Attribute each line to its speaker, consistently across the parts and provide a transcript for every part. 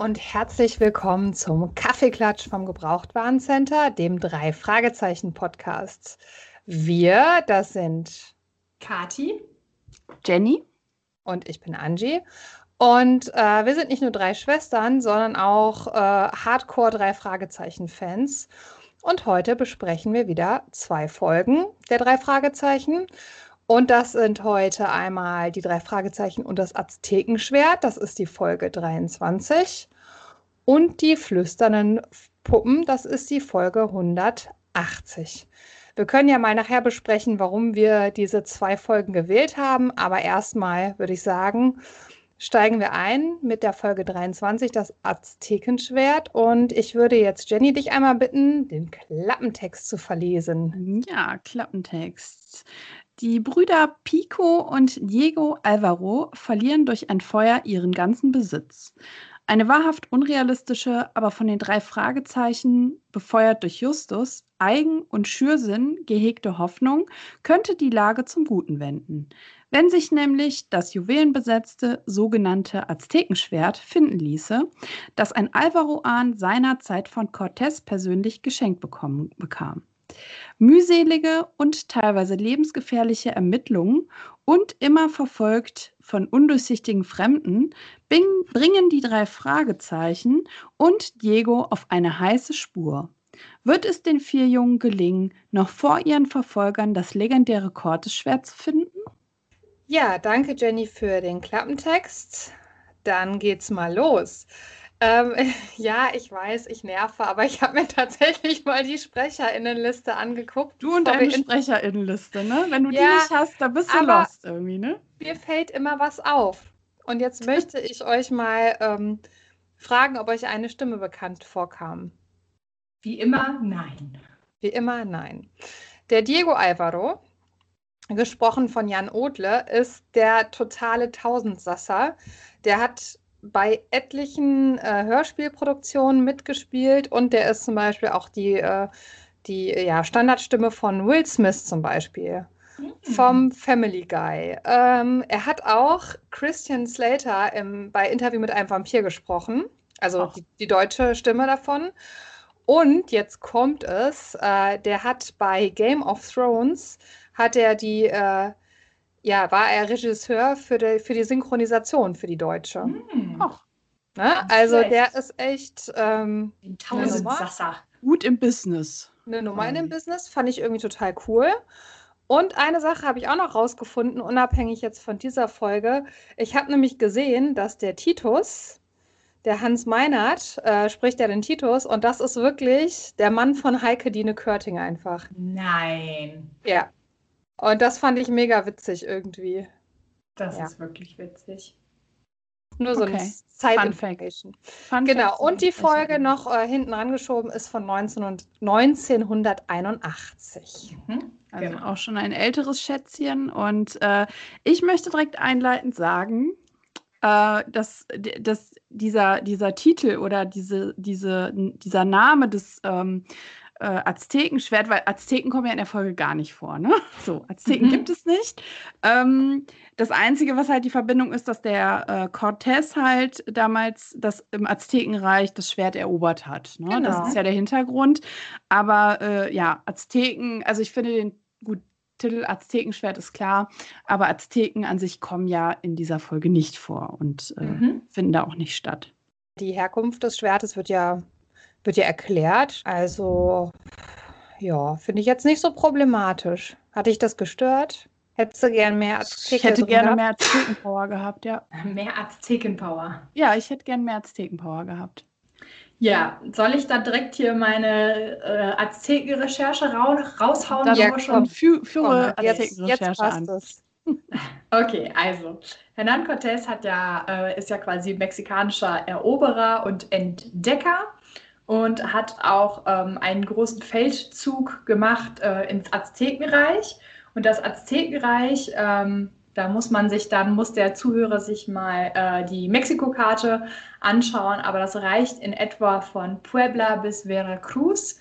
Speaker 1: Und herzlich willkommen zum Kaffeeklatsch vom Gebrauchtwarencenter, dem drei Fragezeichen Podcast. Wir, das sind
Speaker 2: Kati,
Speaker 3: Jenny
Speaker 1: und ich bin Angie. Und äh, wir sind nicht nur drei Schwestern, sondern auch äh, Hardcore drei Fragezeichen Fans. Und heute besprechen wir wieder zwei Folgen der drei Fragezeichen. Und das sind heute einmal die drei Fragezeichen und das Aztekenschwert. Das ist die Folge 23. Und die flüsternden Puppen. Das ist die Folge 180. Wir können ja mal nachher besprechen, warum wir diese zwei Folgen gewählt haben. Aber erstmal würde ich sagen, steigen wir ein mit der Folge 23, das Aztekenschwert. Und ich würde jetzt Jenny dich einmal bitten, den Klappentext zu verlesen.
Speaker 3: Ja, Klappentext. Die Brüder Pico und Diego Alvaro verlieren durch ein Feuer ihren ganzen Besitz. Eine wahrhaft unrealistische, aber von den drei Fragezeichen, befeuert durch Justus, Eigen- und Schürsinn gehegte Hoffnung könnte die Lage zum Guten wenden. Wenn sich nämlich das juwelenbesetzte sogenannte Aztekenschwert finden ließe, das ein Alvaro-Ahn seinerzeit von Cortés persönlich geschenkt bekommen, bekam. Mühselige und teilweise lebensgefährliche Ermittlungen und immer verfolgt von undurchsichtigen Fremden bringen die drei Fragezeichen und Diego auf eine heiße Spur. Wird es den vier Jungen gelingen, noch vor ihren Verfolgern das legendäre Cortes-Schwert zu finden?
Speaker 1: Ja, danke Jenny für den Klappentext. Dann geht's mal los. Ähm, ja, ich weiß, ich nerve, aber ich habe mir tatsächlich mal die Sprecherinnenliste angeguckt.
Speaker 3: Du und deine Sprecherinnenliste, ne? Wenn du ja, die nicht hast, da bist du lost irgendwie, ne?
Speaker 1: Mir fällt immer was auf. Und jetzt möchte ich euch mal ähm, fragen, ob euch eine Stimme bekannt vorkam.
Speaker 2: Wie immer, nein.
Speaker 1: Wie immer, nein. Der Diego Alvaro, gesprochen von Jan Odle, ist der totale Tausendsasser. Der hat bei etlichen äh, Hörspielproduktionen mitgespielt und der ist zum Beispiel auch die, äh, die ja, Standardstimme von Will Smith zum Beispiel. Mhm. Vom Family Guy. Ähm, er hat auch Christian Slater im, bei Interview mit einem Vampir gesprochen, also die, die, deutsche Stimme davon. Und jetzt kommt es, äh, der hat bei Game of Thrones, hat er die äh, ja, war er Regisseur für die, für die Synchronisation für die Deutsche. Mm. Ne? Also schlecht. der ist echt ähm,
Speaker 2: Tausendsasser.
Speaker 3: Gut im Business.
Speaker 1: Eine Nummer in dem Business fand ich irgendwie total cool. Und eine Sache habe ich auch noch rausgefunden, unabhängig jetzt von dieser Folge. Ich habe nämlich gesehen, dass der Titus, der Hans Meinert, äh, spricht ja den Titus und das ist wirklich der Mann von Heike Dine Körting einfach.
Speaker 2: Nein.
Speaker 1: Ja, und das fand ich mega witzig irgendwie.
Speaker 2: Das ja. ist wirklich witzig.
Speaker 1: Nur so okay. eine Side Information. genau. Und die Folge noch äh, hinten angeschoben ist von 19 und 1981.
Speaker 3: Mhm. Also genau. auch schon ein älteres Schätzchen. Und äh, ich möchte direkt einleitend sagen, äh, dass, dass dieser, dieser Titel oder diese, diese, dieser Name des ähm, äh, Aztekenschwert, weil Azteken kommen ja in der Folge gar nicht vor. Ne? So, Azteken mhm. gibt es nicht. Ähm, das Einzige, was halt die Verbindung ist, dass der äh, Cortés halt damals das im Aztekenreich das Schwert erobert hat. Ne? Genau. Das ist ja der Hintergrund. Aber äh, ja, Azteken, also ich finde den gut. Titel Aztekenschwert ist klar, aber Azteken an sich kommen ja in dieser Folge nicht vor und äh, mhm. finden da auch nicht statt.
Speaker 1: Die Herkunft des Schwertes wird ja wird ja erklärt. Also, ja, finde ich jetzt nicht so problematisch. Hatte ich das gestört? Hättest du gern mehr
Speaker 3: Azteken Ich hätte gerne mehr Aztekenpower gehabt, ja.
Speaker 2: Mehr Aztekenpower.
Speaker 3: Ja, ich hätte gerne mehr Aztekenpower gehabt.
Speaker 2: Ja, soll ich da direkt hier meine äh, Azteken-Recherche ra raushauen? Dann
Speaker 3: ja, schon fü führe Azteken-Recherche an.
Speaker 2: Es. Okay, also Hernán Cortés hat ja, äh, ist ja quasi mexikanischer Eroberer und Entdecker und hat auch ähm, einen großen Feldzug gemacht äh, ins Aztekenreich. Und das Aztekenreich, ähm, da muss man sich dann, muss der Zuhörer sich mal äh, die Mexiko-Karte anschauen, aber das reicht in etwa von Puebla bis Veracruz.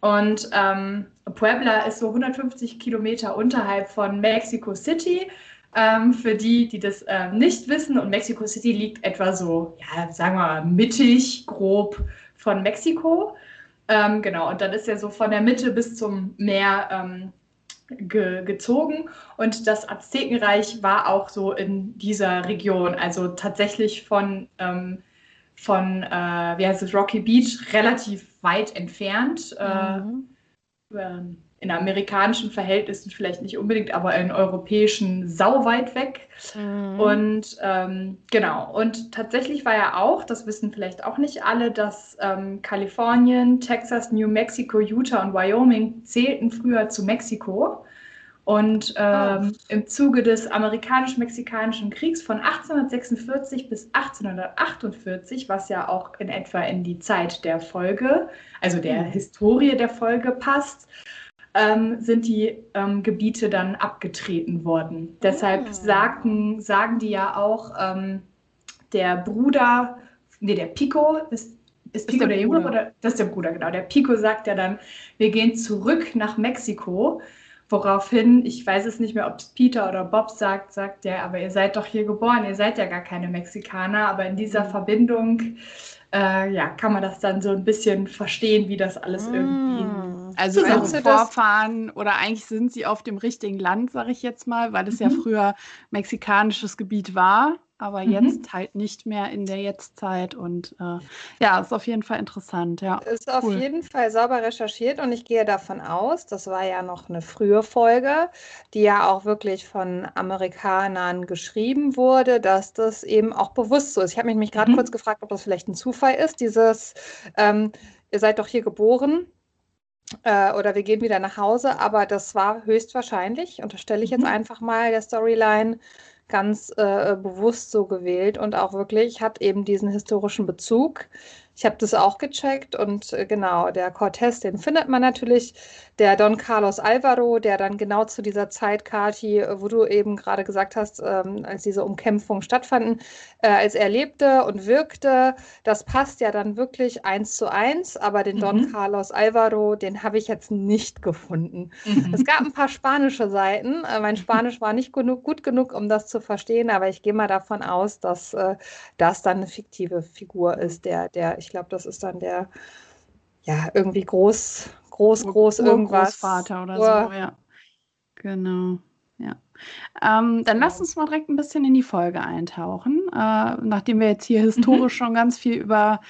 Speaker 2: Und ähm, Puebla ist so 150 Kilometer unterhalb von Mexico City. Ähm, für die, die das äh, nicht wissen, und Mexico City liegt etwa so, ja, sagen wir mal, mittig, grob von Mexiko. Ähm, genau, und dann ist er so von der Mitte bis zum Meer ähm, ge gezogen. Und das Aztekenreich war auch so in dieser Region, also tatsächlich von, ähm, von äh, wie heißt es, Rocky Beach relativ weit entfernt. Äh, mhm. In amerikanischen Verhältnissen vielleicht nicht unbedingt, aber in europäischen sau weit weg. Mhm. Und ähm, genau, und tatsächlich war ja auch, das wissen vielleicht auch nicht alle, dass ähm, Kalifornien, Texas, New Mexico, Utah und Wyoming zählten früher zu Mexiko. Und ähm, oh. im Zuge des amerikanisch-mexikanischen Kriegs von 1846 bis 1848, was ja auch in etwa in die Zeit der Folge, also der mhm. Historie der Folge passt, ähm, sind die ähm, Gebiete dann abgetreten worden. Oh. Deshalb sagten, sagen die ja auch, ähm, der Bruder, nee, der Pico, ist, ist Pico ist der, der Junge oder? Das ist der Bruder, genau. Der Pico sagt ja dann, wir gehen zurück nach Mexiko Woraufhin, ich weiß es nicht mehr, ob es Peter oder Bob sagt, sagt der, aber ihr seid doch hier geboren, ihr seid ja gar keine Mexikaner, aber in dieser mhm. Verbindung äh, ja, kann man das dann so ein bisschen verstehen, wie das alles irgendwie.
Speaker 3: Mm. Also ihre Vorfahren oder eigentlich sind sie auf dem richtigen Land, sage ich jetzt mal, weil es mhm. ja früher mexikanisches Gebiet war aber mhm. jetzt halt nicht mehr in der Jetztzeit. Und äh, ja, ist auf jeden Fall interessant. Ja,
Speaker 1: ist auf jeden Fall sauber recherchiert und ich gehe davon aus, das war ja noch eine frühe Folge, die ja auch wirklich von Amerikanern geschrieben wurde, dass das eben auch bewusst so ist. Ich habe mich, mich gerade mhm. kurz gefragt, ob das vielleicht ein Zufall ist, dieses, ähm, ihr seid doch hier geboren. Äh, oder wir gehen wieder nach Hause, aber das war höchstwahrscheinlich, unterstelle ich jetzt mhm. einfach mal der Storyline, ganz äh, bewusst so gewählt und auch wirklich hat eben diesen historischen Bezug. Ich habe das auch gecheckt und äh, genau, der Cortez, den findet man natürlich der Don Carlos Alvaro, der dann genau zu dieser Zeit, Kati, wo du eben gerade gesagt hast, ähm, als diese Umkämpfungen stattfanden, äh, als er lebte und wirkte, das passt ja dann wirklich eins zu eins, aber den mhm. Don Carlos Alvaro, den habe ich jetzt nicht gefunden. Mhm. Es gab ein paar spanische Seiten. Äh, mein Spanisch war nicht genug, gut genug, um das zu verstehen, aber ich gehe mal davon aus, dass äh, das dann eine fiktive Figur ist, der, der, ich glaube, das ist dann der ja, irgendwie groß, groß, groß Ur irgendwas.
Speaker 3: Großvater oder Ur so, ja. Genau, ja. Ähm, dann lass uns mal direkt ein bisschen in die Folge eintauchen. Äh, nachdem wir jetzt hier historisch schon ganz viel über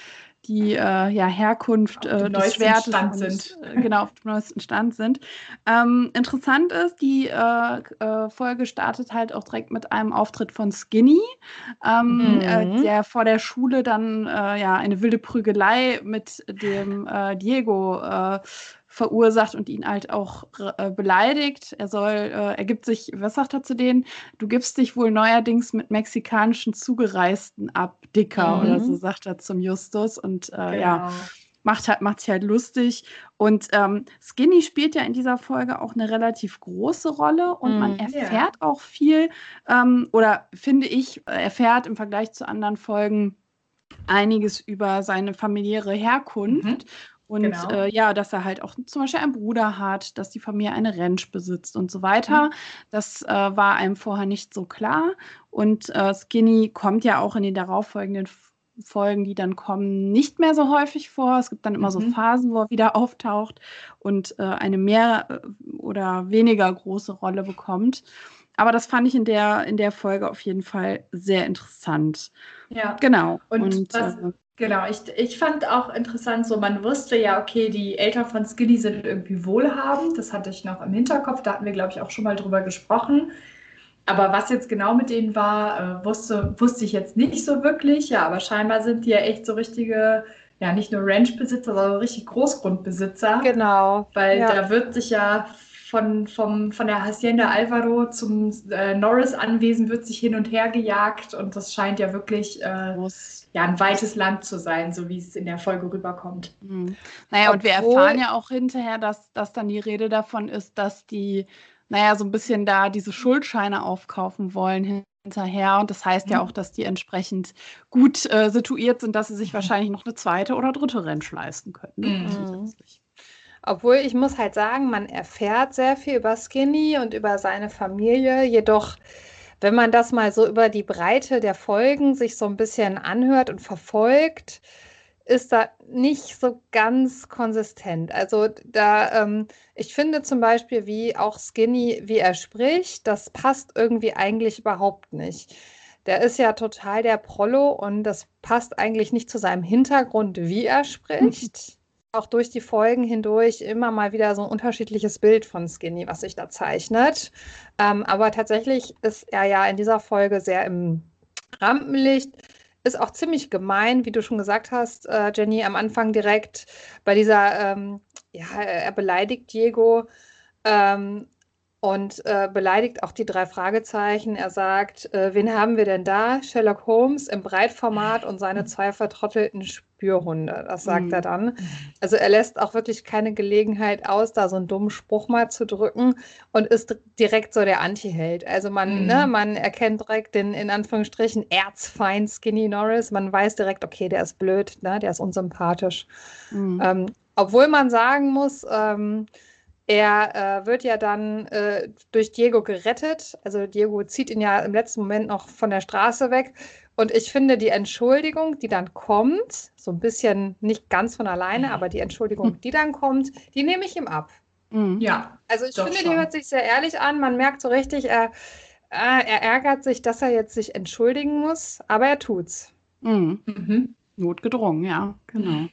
Speaker 3: die äh, ja, Herkunft äh, des Schwertes Stand und, sind. Äh, genau, auf dem neuesten Stand sind. Ähm, interessant ist, die äh, äh, Folge startet halt auch direkt mit einem Auftritt von Skinny, ähm, äh, mhm. der vor der Schule dann ja eine wilde Prügelei mit dem Diego verursacht und ihn halt auch äh, beleidigt. Er soll, äh, er gibt sich, was sagt er zu denen? Du gibst dich wohl neuerdings mit mexikanischen Zugereisten ab, Dicker mhm. oder so, sagt er zum Justus. Und äh, genau. ja, macht, halt, macht sich halt lustig. Und ähm, Skinny spielt ja in dieser Folge auch eine relativ große Rolle und mhm. man erfährt ja. auch viel, ähm, oder finde ich, erfährt im Vergleich zu anderen Folgen einiges über seine familiäre Herkunft. Mhm. Und genau. äh, ja, dass er halt auch zum Beispiel einen Bruder hat, dass die Familie eine Ranch besitzt und so weiter. Mhm. Das äh, war einem vorher nicht so klar. Und äh, Skinny kommt ja auch in den darauffolgenden Folgen, die dann kommen, nicht mehr so häufig vor. Es gibt dann immer mhm. so Phasen, wo er wieder auftaucht und äh, eine mehr äh, oder weniger große Rolle bekommt. Aber das fand ich in der, in der Folge auf jeden Fall sehr interessant.
Speaker 2: Ja. Genau. Und, und was, äh, Genau, ich, ich fand auch interessant, so man wusste ja, okay, die Eltern von Skinny sind irgendwie wohlhabend. Das hatte ich noch im Hinterkopf, da hatten wir, glaube ich, auch schon mal drüber gesprochen. Aber was jetzt genau mit denen war, äh, wusste, wusste ich jetzt nicht so wirklich. Ja, aber scheinbar sind die ja echt so richtige, ja, nicht nur Ranchbesitzer, sondern richtig Großgrundbesitzer.
Speaker 1: Genau.
Speaker 2: Weil ja. da wird sich ja von, vom, von der Hacienda Alvaro zum äh, Norris-Anwesen wird sich hin und her gejagt und das scheint ja wirklich äh, ja, ein weites Land zu sein, so wie es in der Folge rüberkommt.
Speaker 3: Mhm. Naja, Obwohl, und wir erfahren ja auch hinterher, dass, dass dann die Rede davon ist, dass die, naja, so ein bisschen da diese Schuldscheine aufkaufen wollen hinterher. Und das heißt mhm. ja auch, dass die entsprechend gut äh, situiert sind, dass sie sich wahrscheinlich noch eine zweite oder dritte Ranch leisten könnten. Ne? Mhm.
Speaker 1: Obwohl ich muss halt sagen, man erfährt sehr viel über Skinny und über seine Familie, jedoch wenn man das mal so über die Breite der Folgen sich so ein bisschen anhört und verfolgt, ist da nicht so ganz konsistent. Also da, ähm, ich finde zum Beispiel, wie auch Skinny, wie er spricht, das passt irgendwie eigentlich überhaupt nicht. Der ist ja total der Prollo und das passt eigentlich nicht zu seinem Hintergrund, wie er spricht. Auch durch die Folgen hindurch immer mal wieder so ein unterschiedliches Bild von Skinny, was sich da zeichnet. Ähm, aber tatsächlich ist er ja in dieser Folge sehr im Rampenlicht ist auch ziemlich gemein, wie du schon gesagt hast, äh, Jenny, am Anfang direkt bei dieser, ähm, ja, er beleidigt Diego ähm, und äh, beleidigt auch die drei Fragezeichen. Er sagt, äh, wen haben wir denn da? Sherlock Holmes im Breitformat und seine zwei vertrottelten Spürhunde. Das sagt mhm. er dann. Also er lässt auch wirklich keine Gelegenheit aus, da so einen dummen Spruch mal zu drücken und ist direkt so der Anti-Held. Also man, mhm. ne, man erkennt direkt den in Anführungsstrichen erzfeind Skinny Norris. Man weiß direkt, okay, der ist blöd, ne, der ist unsympathisch. Mhm. Ähm, obwohl man sagen muss, ähm, er äh, wird ja dann äh, durch Diego gerettet. Also Diego zieht ihn ja im letzten Moment noch von der Straße weg. Und ich finde die Entschuldigung, die dann kommt, so ein bisschen nicht ganz von alleine, mhm. aber die Entschuldigung, die dann kommt, die nehme ich ihm ab.
Speaker 2: Mhm. Ja.
Speaker 1: Also ich finde, schon. die hört sich sehr ehrlich an. Man merkt so richtig, er, äh, er ärgert sich, dass er jetzt sich entschuldigen muss, aber er tut's.
Speaker 3: Mhm. Mhm. Notgedrungen, ja, genau.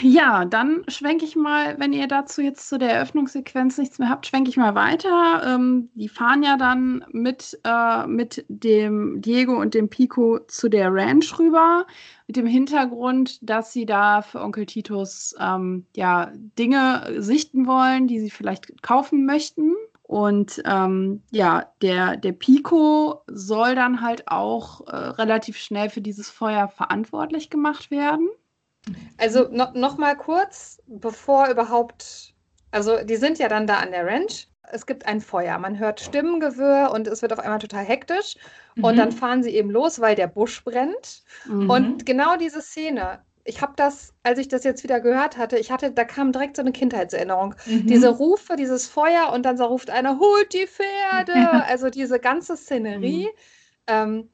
Speaker 3: Ja, dann schwenke ich mal, wenn ihr dazu jetzt zu der Eröffnungssequenz nichts mehr habt, schwenke ich mal weiter. Ähm, die fahren ja dann mit, äh, mit dem Diego und dem Pico zu der Ranch rüber, mit dem Hintergrund, dass sie da für Onkel Titus ähm, ja, Dinge sichten wollen, die sie vielleicht kaufen möchten. Und ähm, ja, der, der Pico soll dann halt auch äh, relativ schnell für dieses Feuer verantwortlich gemacht werden.
Speaker 1: Also no, noch mal kurz, bevor überhaupt, also die sind ja dann da an der Ranch. Es gibt ein Feuer, man hört Stimmengewirr und es wird auf einmal total hektisch. Mhm. Und dann fahren sie eben los, weil der Busch brennt. Mhm. Und genau diese Szene, ich habe das, als ich das jetzt wieder gehört hatte, ich hatte, da kam direkt so eine Kindheitserinnerung. Mhm. Diese Rufe, dieses Feuer und dann so ruft einer, holt die Pferde. Also diese ganze Szenerie. Mhm. Ähm,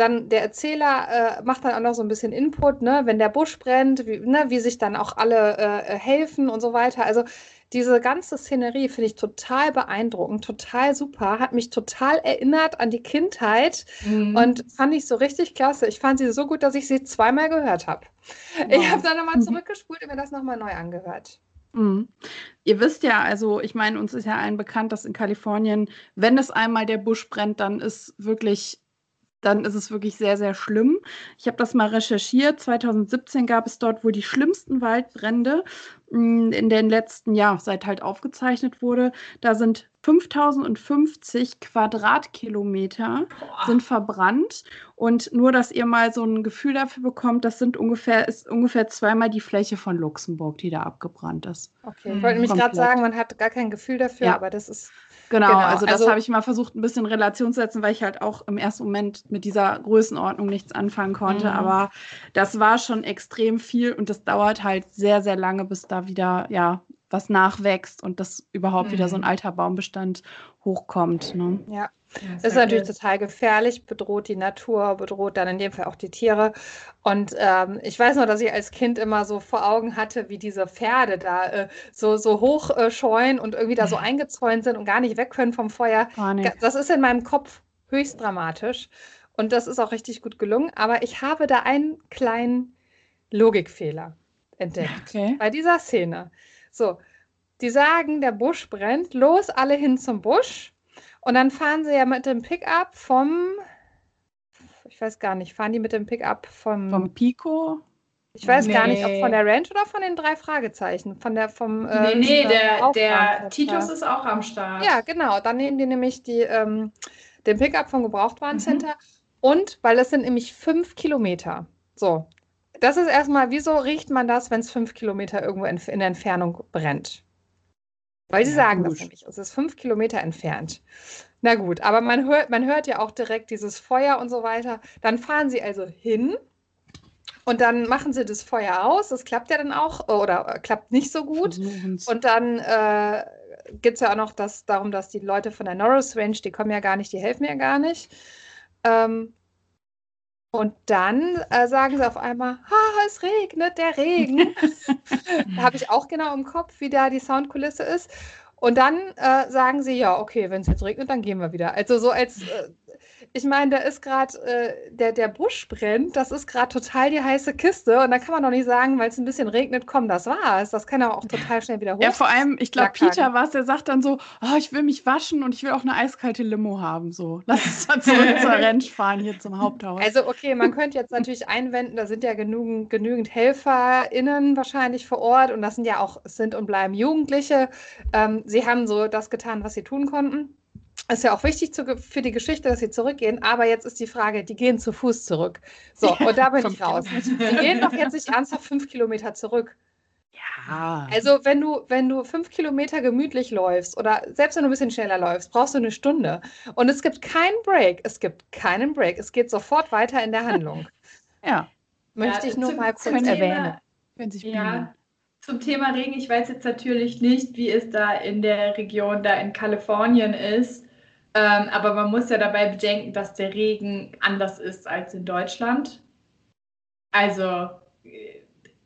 Speaker 1: dann der Erzähler äh, macht dann auch noch so ein bisschen Input, ne? wenn der Busch brennt, wie, ne? wie sich dann auch alle äh, helfen und so weiter. Also diese ganze Szenerie finde ich total beeindruckend, total super, hat mich total erinnert an die Kindheit mhm. und fand ich so richtig klasse. Ich fand sie so gut, dass ich sie zweimal gehört habe. Wow. Ich habe dann nochmal mhm. zurückgespult und mir das nochmal neu angehört.
Speaker 3: Mhm. Ihr wisst ja, also ich meine, uns ist ja allen bekannt, dass in Kalifornien, wenn es einmal der Busch brennt, dann ist wirklich dann ist es wirklich sehr, sehr schlimm. Ich habe das mal recherchiert. 2017 gab es dort wohl die schlimmsten Waldbrände hm, in den letzten Jahren, seit halt aufgezeichnet wurde. Da sind 5050 Quadratkilometer Boah. sind verbrannt. Und nur, dass ihr mal so ein Gefühl dafür bekommt, das sind ungefähr, ist ungefähr zweimal die Fläche von Luxemburg, die da abgebrannt ist.
Speaker 1: Okay, ich wollte nämlich gerade sagen, man hat gar kein Gefühl dafür, ja. aber das ist
Speaker 3: Genau, genau, also das also, habe ich mal versucht, ein bisschen in Relation zu setzen, weil ich halt auch im ersten Moment mit dieser Größenordnung nichts anfangen konnte. Mhm. Aber das war schon extrem viel und das dauert halt sehr, sehr lange, bis da wieder, ja, was nachwächst und das überhaupt mhm. wieder so ein mhm. alter Baumbestand hochkommt. Ne?
Speaker 1: Ja. Das ist natürlich total gefährlich, bedroht die Natur, bedroht dann in dem Fall auch die Tiere. Und ähm, ich weiß noch, dass ich als Kind immer so vor Augen hatte, wie diese Pferde da äh, so, so hoch äh, scheuen und irgendwie da so eingezäunt sind und gar nicht weg können vom Feuer. Das ist in meinem Kopf höchst dramatisch. Und das ist auch richtig gut gelungen. Aber ich habe da einen kleinen Logikfehler entdeckt okay. bei dieser Szene. So, die sagen, der Busch brennt, los, alle hin zum Busch. Und dann fahren sie ja mit dem Pickup vom, ich weiß gar nicht, fahren die mit dem Pickup vom.
Speaker 3: Vom Pico?
Speaker 1: Ich weiß nee. gar nicht, ob von der Ranch oder von den drei Fragezeichen. Von der vom.
Speaker 2: Äh, nee, nee, der, der Titus ist auch am Start.
Speaker 1: Ja, genau. Dann nehmen die nämlich die, ähm, den Pickup vom Gebrauchtwarencenter. Mhm. Und weil es sind nämlich fünf Kilometer. So. Das ist erstmal, wieso riecht man das, wenn es fünf Kilometer irgendwo in, in der Entfernung brennt? Weil sie ja, sagen gut. das nämlich. Es ist fünf Kilometer entfernt. Na gut, aber man hört, man hört ja auch direkt dieses Feuer und so weiter. Dann fahren sie also hin und dann machen sie das Feuer aus. Das klappt ja dann auch oder klappt nicht so gut. Und dann äh, geht es ja auch noch das, darum, dass die Leute von der Norris Range, die kommen ja gar nicht, die helfen ja gar nicht. Ähm, und dann äh, sagen sie auf einmal, ah, es regnet, der Regen. da habe ich auch genau im Kopf, wie da die Soundkulisse ist. Und dann äh, sagen sie, ja, okay, wenn es jetzt regnet, dann gehen wir wieder. Also so als, äh, ich meine, da ist gerade, äh, der, der Busch brennt, das ist gerade total die heiße Kiste. Und da kann man doch nicht sagen, weil es ein bisschen regnet, komm, das war's. Das kann er auch total schnell wieder hoch.
Speaker 3: Ja, vor allem, ich glaube, Peter war es, der sagt dann so, oh, ich will mich waschen und ich will auch eine eiskalte Limo haben. So, lass uns mal zurück zur Ranch fahren hier zum Haupthaus.
Speaker 1: Also, okay, man könnte jetzt natürlich einwenden, da sind ja genügend, genügend HelferInnen wahrscheinlich vor Ort und das sind ja auch, sind und bleiben Jugendliche. Ähm, sie haben so das getan, was sie tun konnten. Ist ja auch wichtig zu, für die Geschichte, dass sie zurückgehen, aber jetzt ist die Frage, die gehen zu Fuß zurück. So, und da bin ich raus. Die gehen doch jetzt nicht ernsthaft fünf Kilometer zurück.
Speaker 3: Ja.
Speaker 1: Also, wenn du, wenn du fünf Kilometer gemütlich läufst oder selbst wenn du ein bisschen schneller läufst, brauchst du eine Stunde. Und es gibt keinen Break. Es gibt keinen Break. Es geht sofort weiter in der Handlung.
Speaker 3: ja.
Speaker 1: Möchte
Speaker 2: Ja,
Speaker 1: ich nur
Speaker 2: zum-
Speaker 1: mal kurz erwähnen.
Speaker 3: Wenn sich
Speaker 2: Ja, zum Thema Regen, ich weiß jetzt natürlich nicht, wie es da in der Region da in Kalifornien ist. Ähm, aber man muss ja dabei bedenken, dass der Regen anders ist als in Deutschland. Also, äh,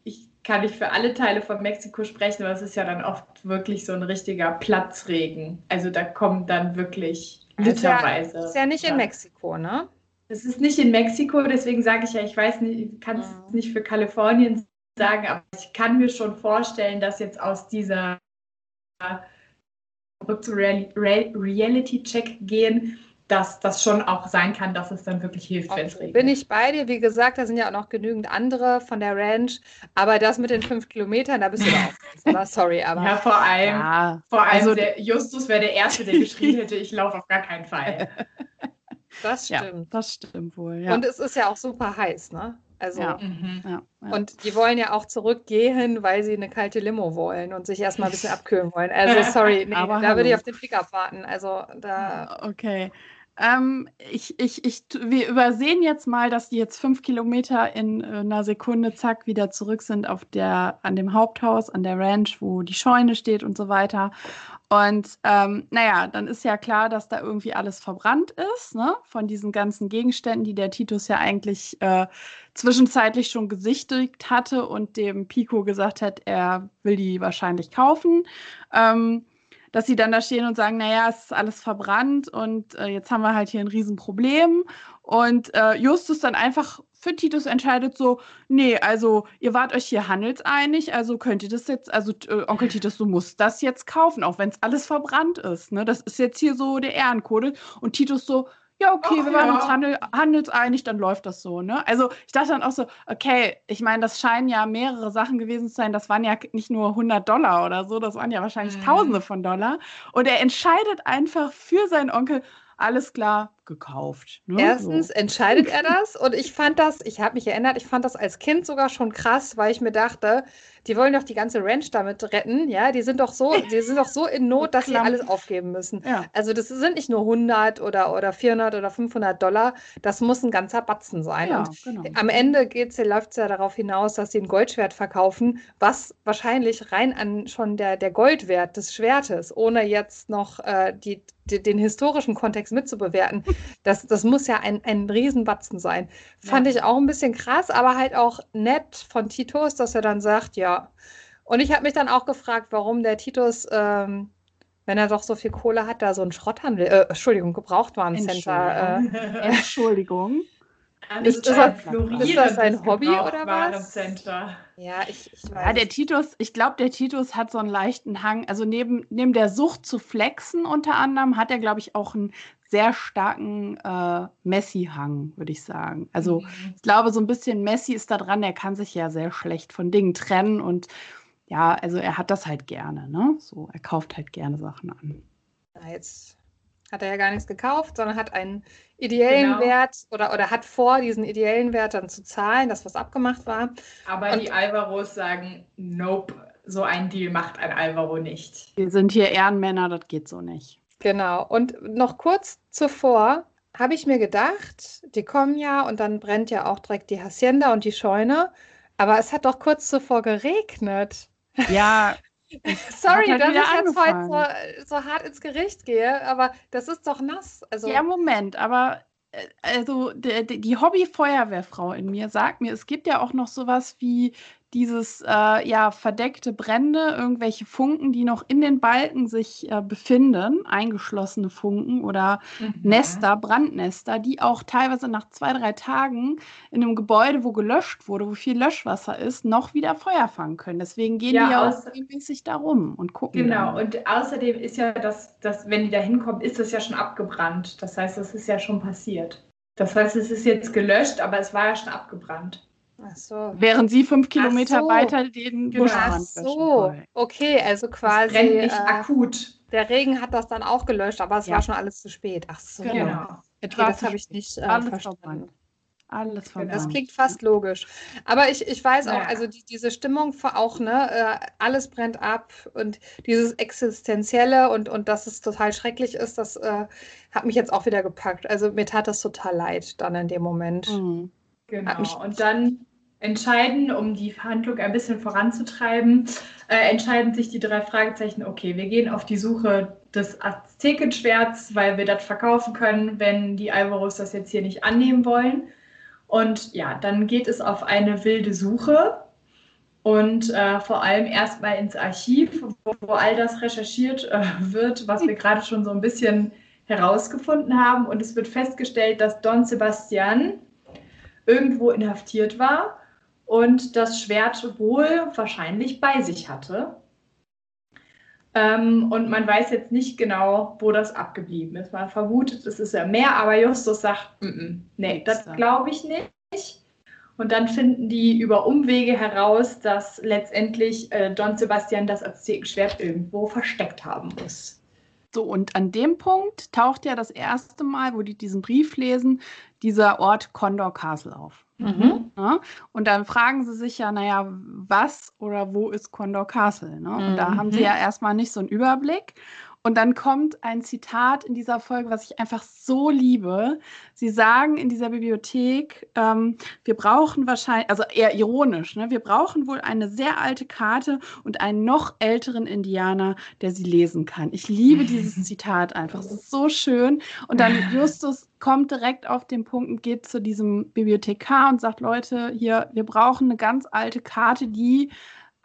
Speaker 2: ich kann nicht für alle Teile von Mexiko sprechen, aber es ist ja dann oft wirklich so ein richtiger Platzregen. Also da kommen dann wirklich
Speaker 1: Ist ja,
Speaker 2: literweise.
Speaker 1: ist ja nicht in
Speaker 2: Ja.
Speaker 1: Mexiko, ne?
Speaker 2: Es ist nicht in Mexiko, deswegen sage ich ja, ich weiß nicht, kann es
Speaker 1: Mhm.
Speaker 2: nicht für Kalifornien sagen, aber ich kann mir schon vorstellen, dass jetzt aus dieser zurück zu Real, Real, Reality-Check gehen, dass das schon auch sein kann, dass es dann wirklich hilft, wenn es regnet.
Speaker 1: Bin ich bei dir. Wie gesagt, da sind ja auch noch genügend andere von der Ranch. Aber das mit den fünf Kilometern, da bist du da auch. Sorry, aber
Speaker 2: ja, vor allem,
Speaker 3: Ja,
Speaker 2: vor allem
Speaker 3: also-
Speaker 2: der Justus wäre der Erste, der geschrien hätte, ich laufe auf gar keinen Fall.
Speaker 1: das
Speaker 3: ja,
Speaker 1: stimmt.
Speaker 3: das stimmt wohl. Ja.
Speaker 1: Und es ist ja auch super heiß, ne? Also,
Speaker 3: Ja.
Speaker 2: Mhm.
Speaker 3: ja, ja.
Speaker 1: und die wollen ja auch zurückgehen, weil sie eine kalte Limo wollen und sich erstmal ein bisschen abkühlen wollen. Also, sorry, nee,
Speaker 3: Aber
Speaker 1: da würde ich auf den Pickup warten. Also, da.
Speaker 3: Okay. Ähm, ich, ich, ich, wir übersehen jetzt mal, dass die jetzt fünf Kilometer in äh, einer Sekunde zack wieder zurück sind auf der, an dem Haupthaus, an der Ranch, wo die Scheune steht und so weiter. Und ähm, naja, dann ist ja klar, dass da irgendwie alles verbrannt ist, ne? Von diesen ganzen Gegenständen, die der Titus ja eigentlich äh, zwischenzeitlich schon gesichtigt hatte und dem Pico gesagt hat, er will die wahrscheinlich kaufen. Ähm, dass sie dann da stehen und sagen, naja, es ist alles verbrannt und äh, jetzt haben wir halt hier ein Riesenproblem. Und äh, Justus dann einfach für Titus entscheidet so, nee, also ihr wart euch hier handelseinig, also könnt ihr das jetzt, also äh, Onkel Titus, du musst das jetzt kaufen, auch wenn es alles verbrannt ist. Ne? Das ist jetzt hier so der Ehrencode. Und Titus so, ja, okay,
Speaker 2: Ach
Speaker 3: wir waren
Speaker 2: ja.
Speaker 3: uns handel handelseinig, dann läuft das so, ne? Also ich dachte dann auch so, okay, ich meine, das scheinen ja mehrere Sachen gewesen zu sein, das waren ja nicht nur 100 Dollar oder so, das waren ja wahrscheinlich
Speaker 2: Mhm.
Speaker 3: Tausende von Dollar. Und er entscheidet einfach für seinen Onkel, alles klar, gekauft. Ne?
Speaker 1: Erstens
Speaker 3: so.
Speaker 1: entscheidet er das und ich fand das, ich habe mich erinnert, ich fand das als Kind sogar schon krass, weil ich mir dachte, die wollen doch die ganze Ranch damit retten, ja, die sind doch so, die sind doch so in Not, dass sie alles aufgeben müssen.
Speaker 3: Ja.
Speaker 1: Also das sind nicht nur 100 oder, oder 400 oder 500 Dollar, das muss ein ganzer Batzen sein.
Speaker 3: Ja,
Speaker 1: und
Speaker 3: genau.
Speaker 1: am Ende läuft es ja darauf hinaus, dass sie ein Goldschwert verkaufen, was wahrscheinlich rein an schon der, der Goldwert des Schwertes, ohne jetzt noch äh, die, den historischen Kontext mitzubewerten, das, das muss ja ein, ein Riesenbatzen sein. Fand
Speaker 2: Ja.
Speaker 1: ich auch ein bisschen krass, aber halt auch nett von Titus, dass er dann sagt, ja. Und ich habe mich dann auch gefragt, warum der Titus, ähm, wenn er doch so viel Kohle hat, da so ein Schrotthandel, äh, Entschuldigung, Gebrauchtwarencenter. Äh,
Speaker 3: Entschuldigung.
Speaker 2: Alles
Speaker 1: Ist- ist
Speaker 2: ein
Speaker 1: das- ist das ein Hobby oder was?
Speaker 2: Gebrauchtwarencenter.
Speaker 1: ja, ich, ich weiß.
Speaker 3: Ja, der Titus, ich glaube, der Titus hat so einen leichten Hang. Also neben, neben der Sucht zu flexen unter anderem hat er, glaube ich, auch einen sehr starken äh, Messi-Hang, würde ich sagen. Also
Speaker 2: Mhm.
Speaker 3: ich glaube, so ein bisschen Messi ist da dran, er kann sich ja sehr schlecht von Dingen trennen und ja, also er hat das halt gerne, ne? So, er kauft halt gerne Sachen an.
Speaker 1: Ja, jetzt hat er ja gar nichts gekauft, sondern hat einen ideellen
Speaker 2: Genau.
Speaker 1: Wert oder, oder hat vor, diesen ideellen Wert dann zu zahlen, das was abgemacht war.
Speaker 2: Aber
Speaker 1: Und-
Speaker 2: die Alvaros sagen, nope, so ein Deal macht ein Alvaro nicht.
Speaker 3: Wir sind hier Ehrenmänner, das geht so nicht.
Speaker 1: Genau. Und noch kurz zuvor habe ich mir gedacht, die kommen ja und dann brennt ja auch direkt die Hacienda und die Scheune. Aber es hat doch kurz zuvor geregnet.
Speaker 3: Ja,
Speaker 1: Sorry,
Speaker 3: halt
Speaker 1: dass ich jetzt heute so, so hart ins Gericht gehe, aber das ist doch nass. Also,
Speaker 3: Ja, Moment, aber äh, also der, die Hobby-Feuerwehrfrau in mir sagt mir, es gibt ja auch noch sowas wie dieses äh, ja verdeckte Brände, irgendwelche Funken, die noch in den Balken sich äh, befinden, eingeschlossene Funken oder
Speaker 2: Mhm.
Speaker 3: Nester, Brandnester, die auch teilweise nach zwei, drei Tagen in einem Gebäude, wo gelöscht wurde, wo viel Löschwasser ist, noch wieder Feuer fangen können. Deswegen gehen
Speaker 2: Ja,
Speaker 3: die ja auch regelmäßig da rum und gucken.
Speaker 2: Genau,
Speaker 3: dann.
Speaker 2: und außerdem ist ja das, das, wenn die da hinkommen, ist das ja schon abgebrannt. Das heißt, das ist ja schon passiert. Das heißt, es ist jetzt gelöscht, aber es war ja schon abgebrannt.
Speaker 1: So.
Speaker 3: Während sie fünf Kilometer
Speaker 1: so.
Speaker 3: weiter den
Speaker 2: Genau.
Speaker 1: Ach so, okay, also quasi
Speaker 2: brennt nicht
Speaker 1: äh,
Speaker 2: akut.
Speaker 1: der Regen hat das dann auch gelöscht, aber es
Speaker 3: Ja.
Speaker 1: war schon alles zu spät. Ach so,
Speaker 3: Genau.
Speaker 2: Genau.
Speaker 1: okay, das habe ich nicht äh,
Speaker 3: Alles
Speaker 1: verstanden.
Speaker 3: verbrannt. Alles
Speaker 2: Genau.
Speaker 3: verbrannt.
Speaker 1: Das klingt fast logisch. Aber ich, ich weiß auch,
Speaker 2: Naja.
Speaker 1: also die, diese Stimmung auch, ne, äh, alles brennt ab und dieses Existenzielle und, und dass es total schrecklich ist, das äh, hat mich jetzt auch wieder gepackt. Also mir tat das total leid dann in dem Moment.
Speaker 3: Mhm.
Speaker 2: Genau. Und dann entscheiden, um die Handlung ein bisschen voranzutreiben, äh, entscheiden sich die drei Fragezeichen, okay, wir gehen auf die Suche des Aztekenschwerts, weil wir das verkaufen können, wenn die Alvaros das jetzt hier nicht annehmen wollen. Und ja, dann geht es auf eine wilde Suche und äh, vor allem erstmal ins Archiv, wo, wo all das recherchiert äh, wird, was wir gerade schon so ein bisschen herausgefunden haben. Und es wird festgestellt, dass Don Sebastian irgendwo inhaftiert war und das Schwert wohl wahrscheinlich bei sich hatte. Ähm, und man weiß jetzt nicht genau, wo das abgeblieben ist. Man vermutet, es ist ja mehr, aber Justus sagt, "Mm, mm, nee, das
Speaker 3: da."
Speaker 2: glaube ich nicht. Und dann finden die über Umwege heraus, dass letztendlich äh, Don Sebastian das Aztekenschwert irgendwo versteckt haben muss.
Speaker 3: So, und an dem Punkt taucht ja das erste Mal, wo die diesen Brief lesen, dieser Ort Condor Castle auf.
Speaker 1: Mhm.
Speaker 3: Ne? Und dann fragen sie sich ja, naja, was oder wo ist Condor Castle? Ne? Und da haben sie
Speaker 1: Mhm.
Speaker 3: ja erstmal nicht so einen Überblick. Und dann kommt ein Zitat in dieser Folge, was ich einfach so liebe. Sie sagen in dieser Bibliothek, ähm, wir brauchen wahrscheinlich, also eher ironisch, ne? wir brauchen wohl eine sehr alte Karte und einen noch älteren Indianer, der sie lesen kann. Ich liebe dieses Zitat einfach. Es ist so schön. Und dann Justus kommt direkt auf den Punkt und geht zu diesem Bibliothekar und sagt, Leute, hier, wir brauchen eine ganz alte Karte, die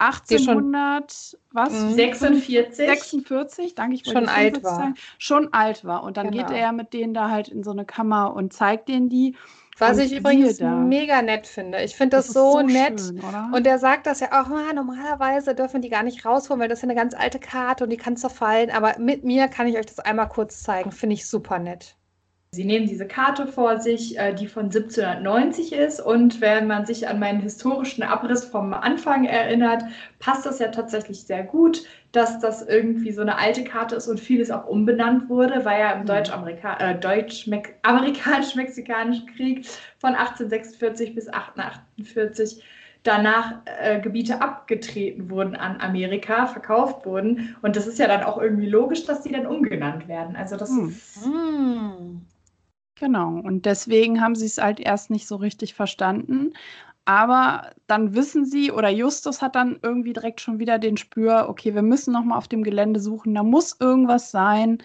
Speaker 3: 1800, was?
Speaker 1: Mhm.
Speaker 2: 46.
Speaker 3: 46, danke, ich wollte
Speaker 1: Schon alt
Speaker 3: 45
Speaker 1: war.
Speaker 3: sagen. Schon alt war. Und dann geht
Speaker 1: Genau.
Speaker 3: er mit denen da halt in so eine Kammer und zeigt denen die.
Speaker 1: Was ich übrigens
Speaker 3: da.
Speaker 1: mega nett finde. Ich finde das,
Speaker 3: ist
Speaker 1: so, nett.
Speaker 3: schön?
Speaker 1: Und er sagt das ja auch, ah, normalerweise dürfen die gar nicht rausholen, weil das ist ja eine ganz alte Karte und die kann zerfallen. Aber mit mir kann ich euch das einmal kurz zeigen. Finde ich super nett.
Speaker 2: Sie nehmen diese Karte vor sich, äh, die von 1790 ist. Und wenn man sich an meinen historischen Abriss vom Anfang erinnert, passt das ja tatsächlich sehr gut, dass das irgendwie so eine alte Karte ist und vieles auch umbenannt wurde, weil ja im
Speaker 3: Mhm.
Speaker 2: Deutsch-Amerika äh, Deutsch-Amerikanisch-Mexikanischen Krieg von 1846 bis 1848 danach äh, Gebiete abgetreten wurden an Amerika, verkauft wurden. Und das ist ja dann auch irgendwie logisch, dass die dann umgenannt werden. Also das
Speaker 3: Hm.
Speaker 2: ist
Speaker 1: Hm.
Speaker 3: Genau, und deswegen haben sie es halt erst nicht so richtig verstanden. Aber dann wissen sie, oder Justus hat dann irgendwie direkt schon wieder den Spür, okay, wir müssen nochmal auf dem Gelände suchen, da muss irgendwas sein,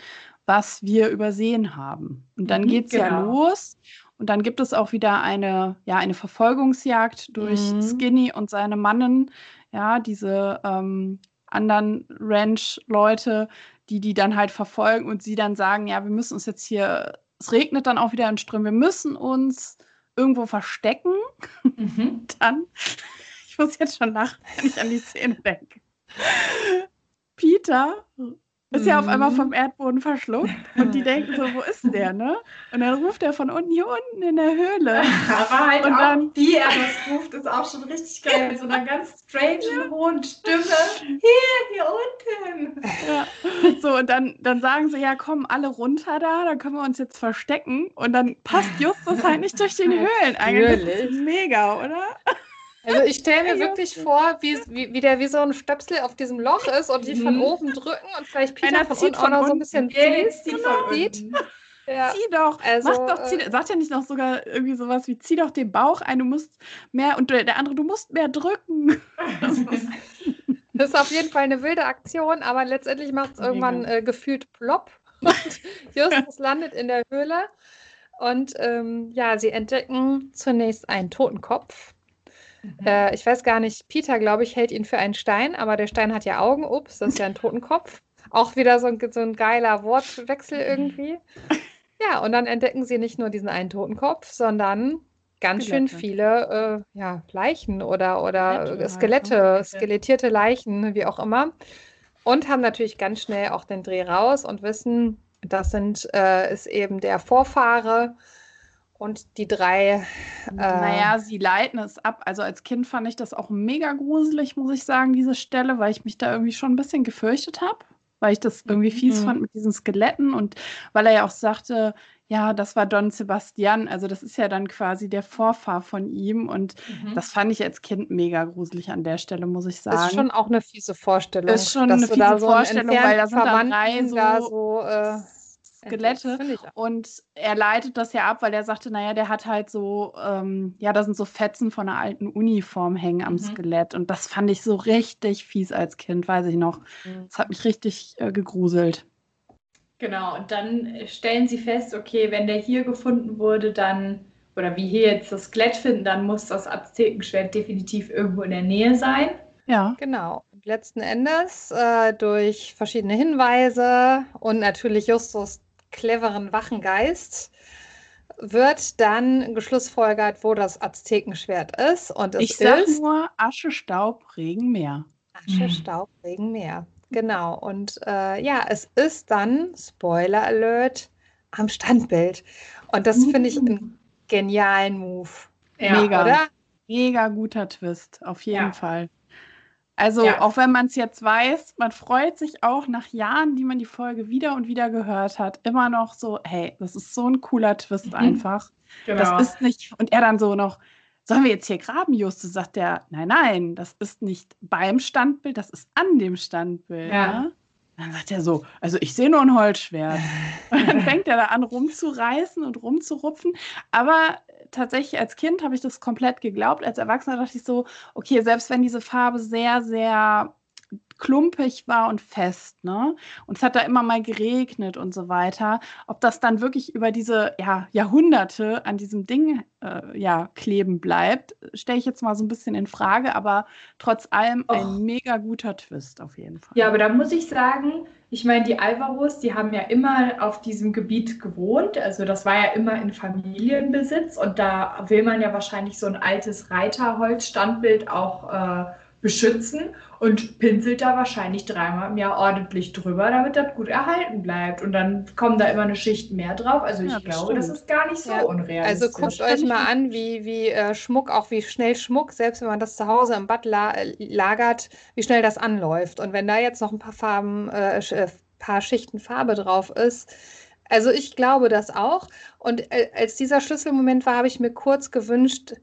Speaker 3: was wir übersehen haben. Und dann
Speaker 2: Mhm,
Speaker 3: geht es ja
Speaker 2: genau.
Speaker 3: los. Und dann gibt es auch wieder eine, ja, eine Verfolgungsjagd durch
Speaker 1: Mhm.
Speaker 3: Skinny und seine Mannen, ja, diese ähm, anderen Ranch-Leute, die die dann halt verfolgen und sie dann sagen, ja, wir müssen uns jetzt hier, es regnet dann auch wieder in Strömen, wir müssen uns irgendwo verstecken.
Speaker 2: Mhm.
Speaker 3: Dann, ich muss jetzt schon lachen, wenn ich an die Szene denke. Peter ist ja auf einmal
Speaker 1: Mhm.
Speaker 3: vom Erdboden verschluckt und die denken so, wo ist der, ne? Und dann ruft er von unten hier unten in der Höhle.
Speaker 2: Aber halt
Speaker 3: Und
Speaker 2: auch,
Speaker 3: dann-
Speaker 2: wie er das ruft, ist auch schon richtig geil. Mit so einer ganz strange, hohen Stimme. Hier, hier unten.
Speaker 3: Ja. So, und dann, dann sagen sie, ja, komm, alle runter da, dann können wir uns jetzt verstecken. Und dann passt Justus halt nicht durch den Höhleneingang. Das ist mega, oder?
Speaker 1: Also ich stelle mir wirklich vor, wie, wie, wie der wie so ein Stöpsel auf diesem Loch ist und die von
Speaker 2: Mhm.
Speaker 1: oben drücken und vielleicht Peter
Speaker 3: Einer
Speaker 1: von
Speaker 3: zieht
Speaker 1: unten auch
Speaker 3: von
Speaker 1: noch so ein bisschen
Speaker 2: Der
Speaker 1: zieht.
Speaker 2: von.
Speaker 1: Ja.
Speaker 3: Zieh doch,
Speaker 1: Also,
Speaker 3: mach doch, zieh,
Speaker 1: äh,
Speaker 3: sagt ja nicht noch sogar irgendwie sowas wie, zieh doch den Bauch ein, du musst mehr, und der der andere, du musst mehr drücken. Das ist,
Speaker 1: Das ist auf jeden Fall eine wilde Aktion, aber letztendlich macht es irgendwann äh, gefühlt plopp und Justus landet in der Höhle. Und ähm, ja, sie entdecken zunächst einen Totenkopf. Mhm. Äh, ich weiß gar nicht, Peter, glaube ich, hält ihn für einen Stein, aber der Stein hat ja Augen. Ups, das ist ja ein Totenkopf. Auch wieder so ein, so ein geiler Wortwechsel irgendwie. Ja, und dann entdecken sie nicht nur diesen einen Totenkopf, sondern ganz Skelette. schön viele äh, ja, Leichen oder, oder Skelette, Skelette, skelettierte Leichen, wie auch immer. Und haben natürlich ganz schnell auch den Dreh raus und wissen, das sind, äh, ist eben der Vorfahre und die drei.
Speaker 3: Äh, naja, sie leiten es ab. Also als Kind fand ich das auch mega gruselig, muss ich sagen, diese Stelle, weil ich mich da irgendwie schon ein bisschen gefürchtet habe, weil ich das irgendwie fies mhm. fand mit diesen Skeletten und weil er ja auch sagte, ja, das war Don Sebastian. Also das ist ja dann quasi der Vorfahr von ihm. Und mhm. das fand ich als Kind mega gruselig an der Stelle, muss ich sagen.
Speaker 1: Ist schon auch eine fiese Vorstellung.
Speaker 3: Ist schon eine fiese Vorstellung, weil da sind dann drei so, da so äh, Skelette. Und er leitet das ja ab, weil er sagte, naja, der hat halt so, ähm, ja, da sind so Fetzen von einer alten Uniform hängen am mhm. Skelett. Und das fand ich so richtig fies als Kind, weiß ich noch. Mhm. Das hat mich richtig äh, gegruselt.
Speaker 2: Genau, und dann stellen sie fest, okay, wenn der hier gefunden wurde, dann, oder wie hier jetzt das Skelett finden, dann muss das Aztekenschwert definitiv irgendwo in der Nähe sein.
Speaker 1: Ja. Genau. Und letzten Endes äh, durch verschiedene Hinweise und natürlich Justus cleveren Wachengeist wird dann geschlussfolgert, wo das Aztekenschwert ist. Und es
Speaker 3: ich sag ist nur Asche, Staub, Regen, Meer.
Speaker 1: Asche, Staub, Regen, Meer. Genau. Und äh, ja, es ist dann, Spoiler Alert, am Standbild. Und das finde ich einen uh. genialen Move.
Speaker 3: Ja, Mega. Oder? Mega guter Twist, auf jeden ja. Fall. Also, ja. auch wenn man es jetzt weiß, man freut sich auch nach Jahren, die man die Folge wieder und wieder gehört hat, immer noch so, hey, das ist so ein cooler Twist mhm. einfach. Genau. Das ist nicht, und er dann so noch, sollen wir jetzt hier graben, Juste? Sagt er, nein, nein, das ist nicht beim Standbild, das ist an dem Standbild. Ja. Ne? Dann sagt er so, also ich sehe nur ein Holzschwert. Und dann fängt er da an rumzureißen und rumzurupfen. Aber tatsächlich als Kind habe ich das komplett geglaubt. Als Erwachsener dachte ich so, okay, selbst wenn diese Farbe sehr, sehr klumpig war und fest, ne? Und es hat da immer mal geregnet und so weiter. Ob das dann wirklich über diese ja, Jahrhunderte an diesem Ding äh, ja, kleben bleibt, stelle ich jetzt mal so ein bisschen in Frage, aber trotz allem Och. ein mega guter Twist auf jeden Fall.
Speaker 2: Ja, aber da muss ich sagen, ich meine, die Alvaros, die haben ja immer auf diesem Gebiet gewohnt. Also das war ja immer in Familienbesitz und da will man ja wahrscheinlich so ein altes Reiterholzstandbild auch äh, beschützen und pinselt da wahrscheinlich dreimal im Jahr ordentlich drüber, damit das gut erhalten bleibt. Und dann kommen da immer eine Schicht mehr drauf. Also ich ja, glaube, stimmt. das ist gar nicht so ja. unrealistisch.
Speaker 1: Also guckt euch mal an, wie, wie äh, Schmuck, auch wie schnell Schmuck, selbst wenn man das zu Hause im Bad la lagert, wie schnell das anläuft. Und wenn da jetzt noch ein paar Farben, äh, äh paar Schichten Farbe drauf ist, also ich glaube das auch. Und äh, als dieser Schlüsselmoment war, habe ich mir kurz gewünscht,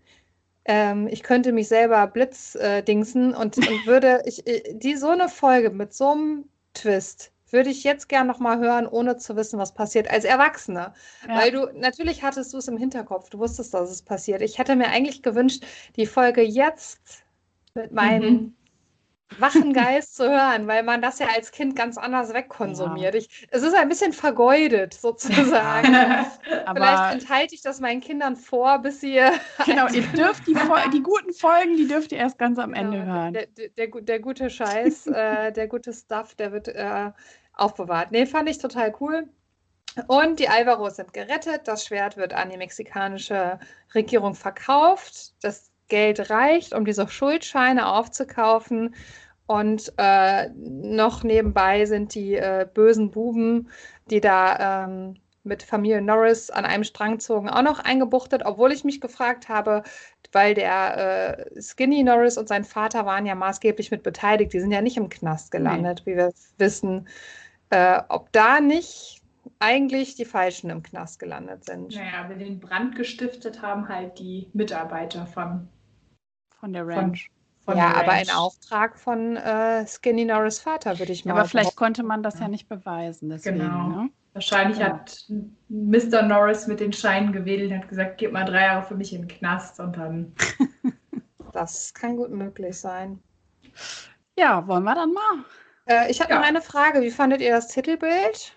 Speaker 1: ähm, ich könnte mich selber blitzdingsen äh, und, und würde ich, äh, die so eine Folge mit so einem Twist würde ich jetzt gern noch mal hören, ohne zu wissen, was passiert, als Erwachsene. Ja. Weil du, natürlich hattest du es im Hinterkopf, du wusstest, dass es passiert. Ich hätte mir eigentlich gewünscht, die Folge jetzt mit meinen mhm wachen Geist zu hören, weil man das ja als Kind ganz anders wegkonsumiert. Ja. Ich, es ist ein bisschen vergeudet sozusagen. Vielleicht enthalte ich das meinen Kindern vor, bis sie.
Speaker 3: Genau, ihr dürft die, die, guten Folgen, die dürft ihr erst ganz am Ende genau, hören.
Speaker 1: Der, der, der, der, gute Scheiß, äh, der gute Stuff, der wird äh, aufbewahrt. Nee, fand ich total cool. Und die Alvaros sind gerettet. Das Schwert wird an die mexikanische Regierung verkauft. Das Geld reicht, um diese Schuldscheine aufzukaufen. Und äh, noch nebenbei sind die äh, bösen Buben, die da ähm, mit Familie Norris an einem Strang zogen, auch noch eingebuchtet, obwohl ich mich gefragt habe, weil der äh, Skinny Norris und sein Vater waren ja maßgeblich mit beteiligt. Die sind ja nicht im Knast gelandet, nee. wie wir wissen. Äh, ob da nicht eigentlich die Falschen im Knast gelandet sind.
Speaker 2: Naja, aber den Brand gestiftet haben halt die Mitarbeiter von,
Speaker 3: von der Ranch.
Speaker 1: Von von ja, aber ein Auftrag von äh, Skinny Norris Vater, würde ich mal
Speaker 3: sagen. Aber vielleicht konnte man das ja nicht beweisen. Deswegen, genau. Ne?
Speaker 2: Wahrscheinlich ja. hat Mr. Norris mit den Scheinen gewedelt und hat gesagt, gib mal drei Jahre für mich in den Knast und dann.
Speaker 1: das kann gut möglich sein.
Speaker 3: Ja, wollen wir dann mal?
Speaker 1: Äh, ich habe
Speaker 2: Ja.
Speaker 1: noch eine Frage. Wie fandet ihr das Titelbild?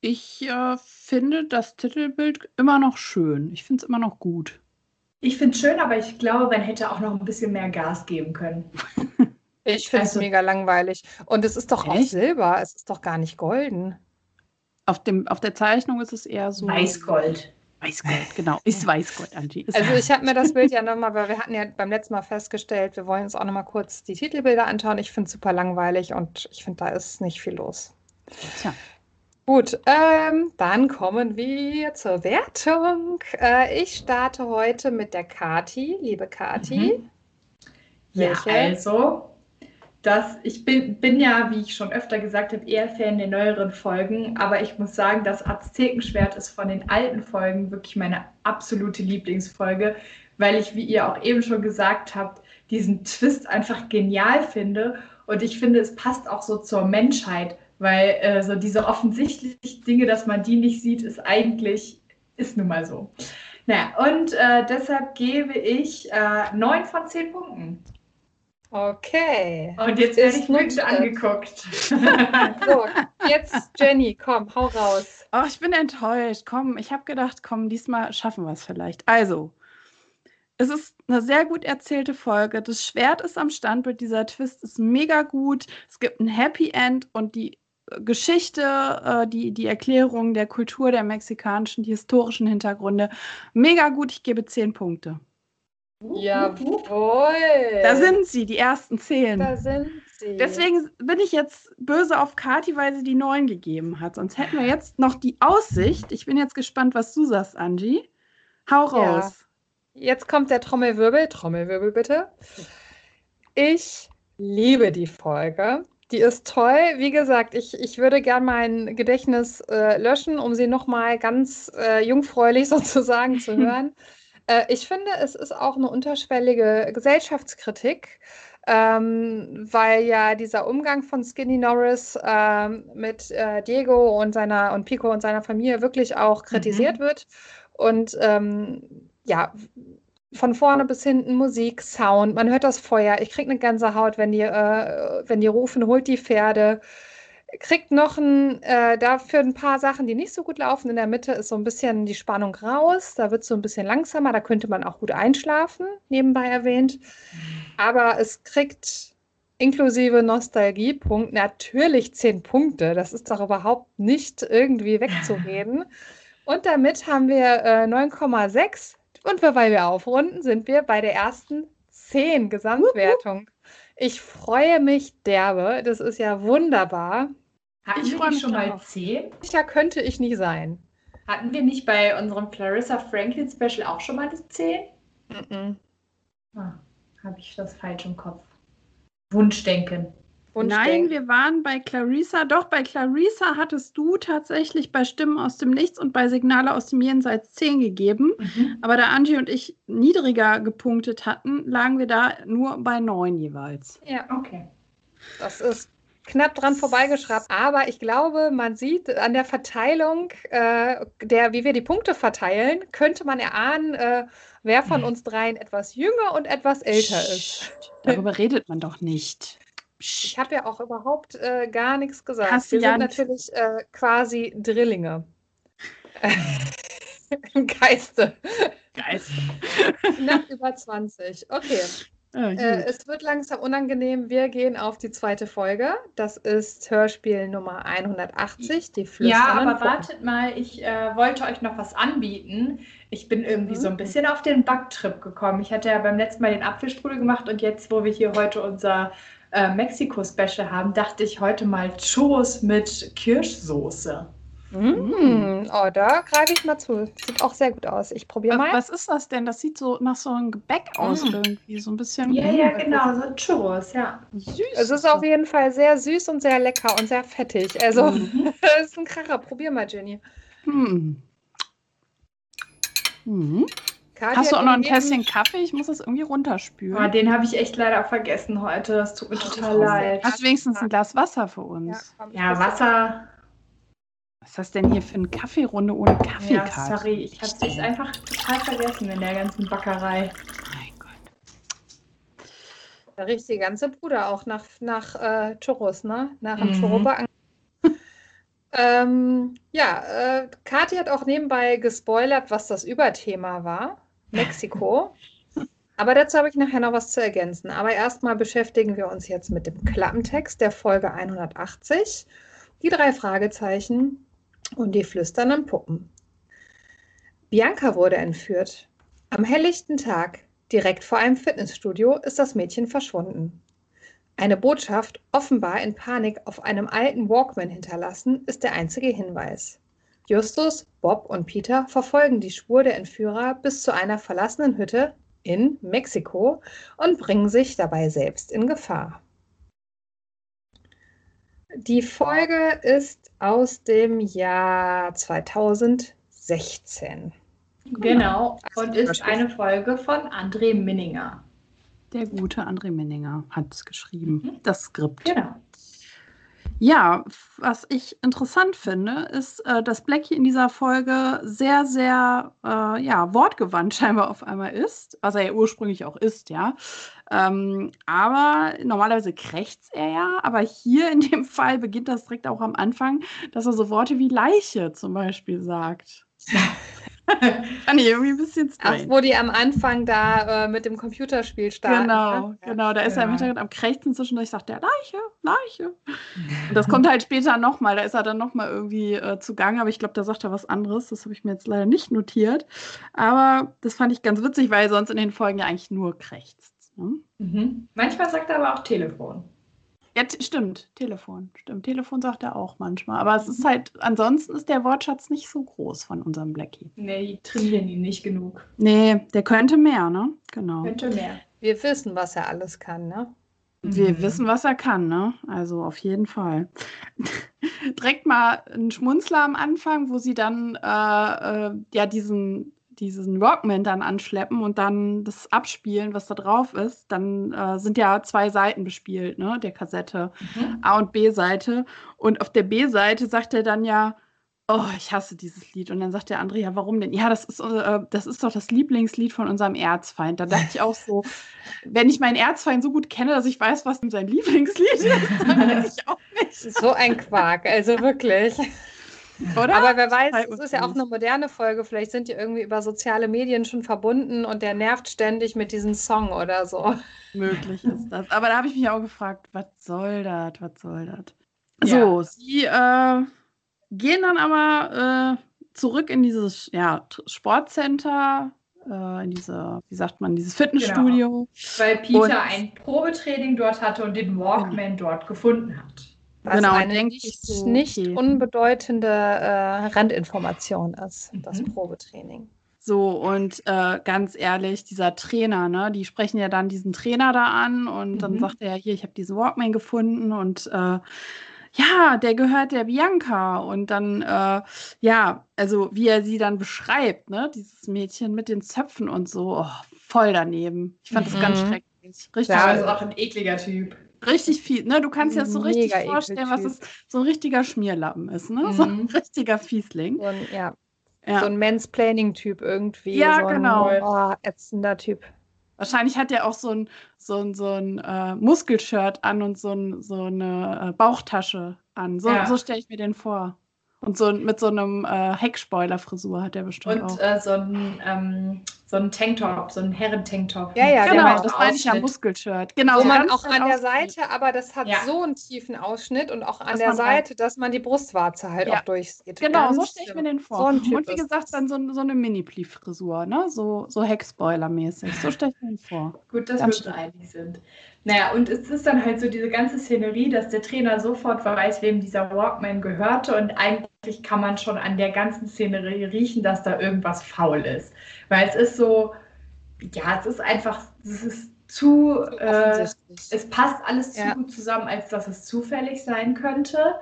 Speaker 3: Ich äh, finde das Titelbild immer noch schön. Ich finde es immer noch gut.
Speaker 2: Ich finde es schön, aber ich glaube, man hätte auch noch ein bisschen mehr Gas geben können.
Speaker 1: Ich finde es
Speaker 2: Also-
Speaker 1: mega langweilig. Und es ist doch auch
Speaker 3: Echt?
Speaker 1: Silber. Es ist doch gar nicht golden.
Speaker 3: Auf, dem, auf der Zeichnung ist es eher so.
Speaker 2: Weißgold.
Speaker 3: Weißgold, genau. Ist Weißgold, Angie. Ist
Speaker 1: Also ich habe mir das Bild ja nochmal, weil wir hatten ja beim letzten Mal festgestellt, wir wollen uns auch nochmal kurz die Titelbilder anschauen. Ich finde es super langweilig und ich finde, da ist nicht viel los.
Speaker 3: Tja.
Speaker 1: Gut, ähm, dann kommen wir zur Wertung. Äh, ich starte heute mit der Kati, liebe Kati.
Speaker 2: Ja,
Speaker 1: Welche?
Speaker 2: also, das, ich bin, bin ja, wie ich schon öfter gesagt habe, eher Fan der neueren Folgen, aber ich muss sagen, das Aztekenschwert ist von den alten Folgen wirklich meine absolute Lieblingsfolge, weil ich, wie ihr auch eben schon gesagt habt, diesen Twist einfach genial finde und ich finde, es passt auch so zur Menschheit, weil äh, so diese offensichtlichen Dinge, dass man die nicht sieht, ist eigentlich, ist nun mal so. Naja, und äh, deshalb gebe ich äh, 9 von 10 Punkten.
Speaker 1: Okay.
Speaker 2: Und jetzt werde
Speaker 1: Ist
Speaker 2: ich
Speaker 1: Nutte.
Speaker 2: angeguckt.
Speaker 1: So, jetzt Jenny, komm, hau raus.
Speaker 3: Oh, ich bin enttäuscht. Komm, ich habe gedacht, komm, diesmal schaffen wir es vielleicht. Also, es ist eine sehr gut erzählte Folge. Das Schwert ist am Standbild. Dieser Twist ist mega gut. Es gibt ein Happy End und die Geschichte, äh, die, die Erklärung der Kultur der mexikanischen, die historischen Hintergründe. Mega gut. Ich gebe zehn Punkte.
Speaker 1: Jawohl.
Speaker 3: Da sind sie, die ersten zehn.
Speaker 1: Da sind sie.
Speaker 3: Deswegen bin ich jetzt böse auf Kati, weil sie die neun gegeben hat. Sonst hätten wir jetzt noch die Aussicht. Ich bin jetzt gespannt, was du sagst, Angie. Hau
Speaker 1: Ja.
Speaker 3: raus.
Speaker 1: Jetzt kommt der Trommelwirbel. Trommelwirbel bitte. Ich liebe die Folge. Die ist toll. Wie gesagt, ich, ich würde gern mein Gedächtnis äh, löschen, um sie nochmal ganz äh, jungfräulich sozusagen zu hören. äh, ich finde, es ist auch eine unterschwellige Gesellschaftskritik, ähm, weil ja dieser Umgang von Skinny Norris ähm, mit äh, Diego und seiner und Pico und seiner Familie wirklich auch kritisiert wird. Und ähm, ja, von vorne bis hinten Musik, Sound, man hört das Feuer. Ich kriege eine Gänsehaut, wenn die, äh, wenn die rufen, holt die Pferde. Kriegt noch ein, äh, dafür ein paar Sachen, die nicht so gut laufen. In der Mitte ist so ein bisschen die Spannung raus. Da wird es so ein bisschen langsamer. Da könnte man auch gut einschlafen, nebenbei erwähnt. Aber es kriegt inklusive Nostalgiepunkt natürlich 10 Punkte. Das ist doch überhaupt nicht irgendwie wegzureden. Und damit haben wir äh, 9,6. Und weil wir aufrunden, sind wir bei der ersten 10 Gesamtwertung. Ich freue mich derbe. Das ist ja wunderbar.
Speaker 2: Hatten
Speaker 3: Ich
Speaker 2: wir
Speaker 3: freu
Speaker 2: nicht
Speaker 3: mich
Speaker 2: schon mal
Speaker 3: drauf.
Speaker 2: 10?
Speaker 1: Sicher könnte ich nicht sein.
Speaker 2: Hatten wir nicht bei unserem Clarissa Franklin Special auch schon mal das 10?
Speaker 1: Mhm.
Speaker 2: Ah, Habe ich das falsch im Kopf? Wunschdenken.
Speaker 3: Nein,
Speaker 1: Wunschdenken.
Speaker 3: wir waren bei Clarissa. Doch, bei Clarissa hattest du tatsächlich bei Stimmen aus dem Nichts und bei Signale aus dem Jenseits 10 gegeben. Aber da Angie und ich niedriger gepunktet hatten, lagen wir da nur bei 9 jeweils.
Speaker 1: Ja,
Speaker 2: Okay.
Speaker 1: das ist knapp dran vorbeigeschraubt. Aber ich glaube, man sieht an der Verteilung, äh, der, wie wir die Punkte verteilen, könnte man erahnen, äh, wer von uns dreien etwas jünger und etwas älter ist.
Speaker 3: Darüber redet man doch nicht.
Speaker 1: Ich habe ja auch überhaupt äh, gar nichts gesagt.
Speaker 3: Hast
Speaker 1: wir
Speaker 3: ja
Speaker 1: sind natürlich äh, quasi Drillinge. Im Geiste.
Speaker 3: Geist.
Speaker 1: Knapp über 20. Okay.
Speaker 3: Ja,
Speaker 1: Äh, es wird langsam unangenehm. Wir gehen auf die zweite Folge. Das ist Hörspiel Nummer 180, die
Speaker 2: Ja,
Speaker 1: Flüsternden
Speaker 2: aber wartet mal, ich äh, wollte euch noch was anbieten. Ich bin irgendwie so ein
Speaker 1: Mhm.
Speaker 2: bisschen auf den Backtrip gekommen. Ich hatte ja beim letzten Mal den Apfelstrudel gemacht und jetzt, wo wir hier heute unser äh, Mexiko-Special haben, dachte ich heute mal Churros mit Kirschsoße.
Speaker 1: Mm, oh, da greife ich mal zu. Sieht auch sehr gut aus. Ich probiere
Speaker 3: Was,
Speaker 1: mal.
Speaker 3: was ist das denn? Das sieht so nach so einem Gebäck aus
Speaker 1: Mm.
Speaker 3: irgendwie. So ein bisschen.
Speaker 2: Ja, ja, genau, so Churros, ja.
Speaker 3: Süß.
Speaker 1: Es ist auf jeden Fall sehr süß und sehr lecker und sehr fettig. Also,
Speaker 3: Mhm.
Speaker 1: das ist ein Kracher. Probier mal, Jenny.
Speaker 3: Hm. Hm.
Speaker 1: Kathi
Speaker 3: Hast du auch noch ein
Speaker 1: gegeben-
Speaker 3: Tässchen Kaffee? Ich muss das irgendwie runterspülen.
Speaker 2: Oh, den habe ich echt leider vergessen heute. Das tut mir total
Speaker 1: Oh,
Speaker 2: leid.
Speaker 3: Hast du wenigstens ein Glas Wasser für uns?
Speaker 1: Ja,
Speaker 2: Ja, Wasser.
Speaker 3: Was ist das denn hier für eine Kaffeerunde ohne
Speaker 2: Ja,
Speaker 3: Kaffeekarte?
Speaker 2: sorry, ich habe es einfach total vergessen in der ganzen Backerei.
Speaker 3: Mein Gott.
Speaker 1: Da riecht die ganze Bude auch nach, nach äh, Churros, ne? Nach einem
Speaker 2: Mhm.
Speaker 1: Churrobacken. ähm, ja, äh, Kathi hat auch nebenbei gespoilert, was das Überthema war. Mexiko. Aber dazu habe ich nachher noch was zu ergänzen. Aber erstmal beschäftigen wir uns jetzt mit dem Klappentext der Folge 180, die drei Fragezeichen und die flüsternden Puppen. Bianca wurde entführt. Am helllichten Tag, direkt vor einem Fitnessstudio, ist das Mädchen verschwunden. Eine Botschaft, offenbar in Panik auf einem alten Walkman hinterlassen, ist der einzige Hinweis. Justus, Bob und Peter verfolgen die Spur der Entführer bis zu einer verlassenen Hütte in Mexiko und bringen sich dabei selbst in Gefahr. Die Folge ist aus dem Jahr 2016.
Speaker 2: Genau. Und ist eine Folge von André Minninger.
Speaker 3: Der gute André Menninger hat es geschrieben,
Speaker 2: Mhm.
Speaker 3: das Skript.
Speaker 2: Genau.
Speaker 3: Ja, was ich interessant finde, ist, äh, dass Blackie in dieser Folge sehr, sehr äh, ja, wortgewandt scheinbar auf einmal ist, was er ja ursprünglich auch ist, ja. Ähm, aber normalerweise krächzt er ja, aber hier in dem Fall beginnt das direkt auch am Anfang, dass er so Worte wie Leiche zum Beispiel sagt. Fand ich irgendwie ein bisschen
Speaker 1: Ach,
Speaker 3: strange.
Speaker 1: wo die am Anfang da äh, mit dem Computerspiel starten.
Speaker 3: Genau,
Speaker 1: ne?
Speaker 3: genau. Da ist er im
Speaker 2: Ja.
Speaker 3: Hintergrund am Krächzen zwischendurch, sagt er Leiche, Leiche. Und das kommt halt später nochmal. Da ist er dann nochmal irgendwie äh, zugange, aber ich glaube, da sagt er was anderes. Das habe ich mir jetzt leider nicht notiert. Aber das fand ich ganz witzig, weil er sonst in den Folgen ja eigentlich nur krächzt. Ne?
Speaker 2: Mhm. Manchmal sagt er aber auch Telefon.
Speaker 3: Ja, stimmt. Telefon. Stimmt. Telefon sagt er auch manchmal. Aber es ist halt, ansonsten ist der Wortschatz nicht so groß von unserem Blackie.
Speaker 2: Nee, die trainieren ihn nicht genug.
Speaker 3: Nee, der könnte mehr, ne? Genau.
Speaker 2: Könnte mehr.
Speaker 1: Wir wissen, was er alles kann, ne?
Speaker 3: Wir
Speaker 2: Mhm.
Speaker 3: wissen, was er kann, ne? Also auf jeden Fall. Direkt mal ein Schmunzler am Anfang, wo sie dann äh, äh, ja diesen, diesen Walkman dann anschleppen und dann das abspielen, was da drauf ist. Dann äh, sind ja zwei Seiten bespielt, ne? Der Kassette.
Speaker 2: Mhm.
Speaker 3: A- und B-Seite. Und auf der B-Seite sagt er dann ja, oh, ich hasse dieses Lied. Und dann sagt der andere, ja, warum denn? Ja, das ist, äh, das ist doch das Lieblingslied von unserem Erzfeind. Da dachte ich auch so, wenn ich meinen Erzfeind so gut kenne, dass ich weiß, was sein Lieblingslied ist, dann weiß ich auch nicht,
Speaker 1: So ein Quark, also wirklich.
Speaker 3: oder?
Speaker 1: Aber wer weiß, es ist ja auch eine moderne Folge. Vielleicht sind die irgendwie über soziale Medien schon verbunden und der nervt ständig mit diesem Song oder so.
Speaker 3: möglich ist das. Aber da habe ich mich auch gefragt, was soll das? Was soll das?
Speaker 2: Ja.
Speaker 3: So, sie äh, gehen dann aber äh, zurück in dieses ja, Sportcenter, äh, in diese, wie sagt man, dieses Fitnessstudio.
Speaker 2: Weil Peter
Speaker 3: Und-
Speaker 2: ein Probetraining dort hatte und den Walkman dort gefunden hat.
Speaker 1: Was
Speaker 3: Genau,
Speaker 1: eine
Speaker 3: denke
Speaker 1: nicht,
Speaker 3: ich so,
Speaker 1: nicht
Speaker 3: okay.
Speaker 1: unbedeutende äh, Randinformation ist, das
Speaker 2: Mhm.
Speaker 1: Probetraining.
Speaker 3: So, und äh, ganz ehrlich, dieser Trainer, ne, die sprechen ja dann diesen Trainer da an und dann
Speaker 2: Mhm.
Speaker 3: sagt er, hier, ich habe diesen Walkman gefunden und äh, ja, der gehört der Bianca. Und dann, äh, ja, also wie er sie dann beschreibt, ne, dieses Mädchen mit den Zöpfen und so, oh, voll daneben. Ich fand das ganz
Speaker 1: Mhm.
Speaker 3: schrecklich. Richtig,
Speaker 1: Ja,
Speaker 2: Aber ist auch ein ekliger Typ.
Speaker 3: Richtig viel, ne? Du kannst dir das so richtig
Speaker 1: Mega
Speaker 3: vorstellen, was es so ein richtiger Schmierlappen ist, ne? So ein
Speaker 2: Mhm.
Speaker 3: richtiger Fiesling.
Speaker 1: So ein, ja,
Speaker 3: Ja.
Speaker 1: so ein Mansplaining-Typ irgendwie.
Speaker 3: Ja,
Speaker 1: so ein,
Speaker 3: genau.
Speaker 1: Oh, ätzender Typ.
Speaker 3: Wahrscheinlich hat er auch so ein, so ein, so ein äh, Muskelshirt an und so, ein, so eine äh, Bauchtasche an. So,
Speaker 2: Ja.
Speaker 3: so stelle ich mir den vor. Und so mit so einem äh, Heckspoiler-Frisur hat er bestimmt
Speaker 2: Und
Speaker 3: auch.
Speaker 2: äh, so ein, ähm, so ein Tanktop, so ein Herren-Tanktop.
Speaker 1: Ja, ja,
Speaker 2: Der
Speaker 3: genau,
Speaker 2: meinte
Speaker 3: das meine ich ja
Speaker 2: Ausschnitt.
Speaker 3: Muskelshirt. Genau,
Speaker 1: Wo
Speaker 3: so
Speaker 1: man auch an der. Seite, aber das hat
Speaker 2: Ja.
Speaker 1: so einen tiefen Ausschnitt und auch an
Speaker 3: Dass
Speaker 1: der
Speaker 3: da-
Speaker 1: Seite, dass man die Brustwarze halt
Speaker 3: Ja.
Speaker 1: auch durchsieht.
Speaker 3: Genau,
Speaker 1: Ganz
Speaker 3: so stelle ich mir den vor.
Speaker 1: So ein
Speaker 3: und wie gesagt, dann so, so eine Mini-Plie-Frisur, ne? So, so Heckspoiler-mäßig. So stelle ich mir den vor.
Speaker 2: Gut, dass
Speaker 3: Ganz
Speaker 2: wir uns einig sind. Naja, und es ist dann halt so diese ganze Szenerie, dass der Trainer sofort weiß, wem dieser Walkman gehörte. Und eigentlich kann man schon an der ganzen Szenerie riechen, dass da irgendwas faul ist. Weil es ist so, ja, es ist einfach, es ist zu, äh, es passt alles zu
Speaker 1: Ja.
Speaker 2: gut zusammen, als dass es zufällig sein könnte.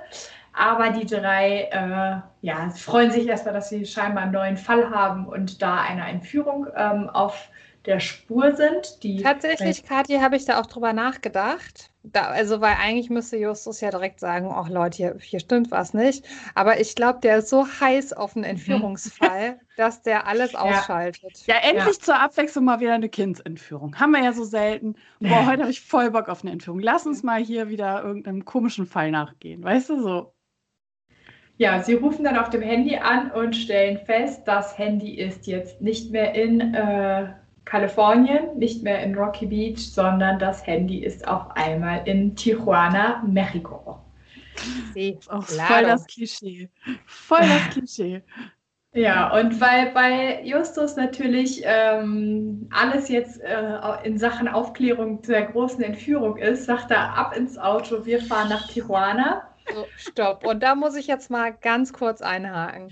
Speaker 2: Aber die drei äh, ja, freuen sich erstmal, dass sie scheinbar einen neuen Fall haben und da eine Entführung ähm, auf der Spur sind. Die
Speaker 1: Tatsächlich, Kathi, habe ich da auch drüber nachgedacht. Da, also, weil eigentlich müsste Justus ja direkt sagen, ach Leute, hier, hier stimmt was nicht. Aber ich glaube, der ist so heiß auf einen Entführungsfall, dass der alles ausschaltet.
Speaker 3: Ja, endlich ja. zur Abwechslung mal wieder eine Kindsentführung. Haben wir ja so selten. Boah, heute habe ich voll Bock auf eine Entführung. Lass uns mal hier wieder irgendeinem komischen Fall nachgehen. Weißt du so?
Speaker 2: Ja, sie rufen dann auf dem Handy an und stellen fest, das Handy ist jetzt nicht mehr in äh, Kalifornien, nicht mehr in Rocky Beach, sondern das Handy ist auf einmal in Tijuana, Mexiko.
Speaker 3: Sí, oh, voll das Klischee. Voll das Klischee.
Speaker 2: Ja, und weil bei Justus natürlich ähm, alles jetzt äh, in Sachen Aufklärung der großen Entführung ist, sagt er ab ins Auto, wir fahren nach Tijuana.
Speaker 1: So, stopp. Und da muss ich jetzt mal ganz kurz einhaken.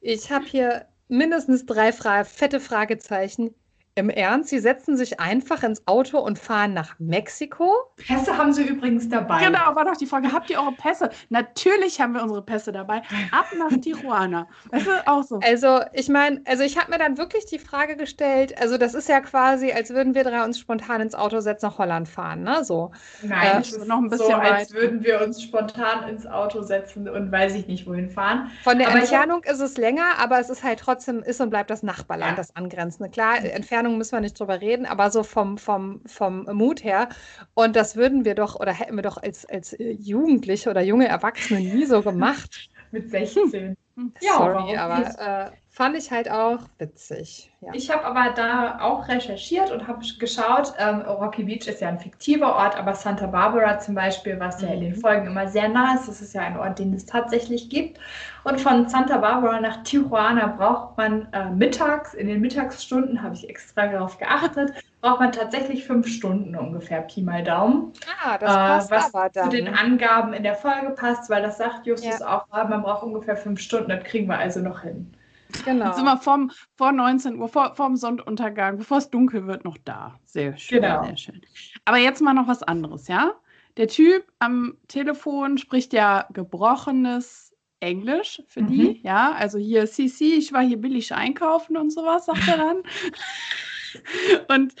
Speaker 1: Ich habe hier mindestens drei Fra fette Fragezeichen. Im Ernst, Sie setzen sich einfach ins Auto und fahren nach Mexiko?
Speaker 2: Pässe haben Sie übrigens dabei.
Speaker 3: Genau, war doch die Frage, habt ihr eure Pässe? Natürlich haben wir unsere Pässe dabei. Ab nach Tijuana. Das ist auch so.
Speaker 1: Also, ich meine, also ich habe mir dann wirklich die Frage gestellt, also das ist ja quasi, als würden wir drei uns spontan ins Auto setzen, nach Holland fahren, ne? So.
Speaker 2: Nein, äh, noch ein bisschen so, als würden wir uns spontan ins Auto setzen und weiß ich nicht, wohin fahren.
Speaker 1: Von der aber Entfernung ist es länger, aber es ist halt trotzdem, ist und bleibt das Nachbarland, ja. das angrenzende. Klar, Entfernung Entfernung müssen wir nicht drüber reden, aber so vom, vom, vom Mut her. Und das würden wir doch oder hätten wir doch als, als Jugendliche oder junge Erwachsene nie so gemacht.
Speaker 2: Mit 16.
Speaker 1: Hm. Ja, Sorry, aber äh, fand ich halt auch witzig.
Speaker 2: Ja. Ich habe aber da auch recherchiert und habe geschaut, ähm, Rocky Beach ist ja ein fiktiver Ort, aber Santa Barbara zum Beispiel, was ja in den mhm. Folgen immer sehr nah ist, das ist ja ein Ort, den es tatsächlich gibt. Und von Santa Barbara nach Tijuana braucht man äh, mittags, in den Mittagsstunden habe ich extra darauf geachtet, braucht man tatsächlich fünf Stunden ungefähr, Pi mal Daumen.
Speaker 1: Ah, das passt
Speaker 2: äh, was aber dann. zu den Angaben in der Folge passt, weil das sagt Justus ja. auch, man braucht ungefähr fünf Stunden, das kriegen wir also noch hin.
Speaker 3: Genau. Jetzt sind wir vom, vor 19 Uhr, vor, vor dem Sonnenuntergang, bevor es dunkel wird, noch da. Sehr schön, genau. sehr schön. Aber jetzt mal noch was anderes, ja? Der Typ am Telefon spricht ja gebrochenes Englisch für mhm. die, ja? Also hier, CC, ich war hier billig einkaufen und sowas, sagt er dann. und,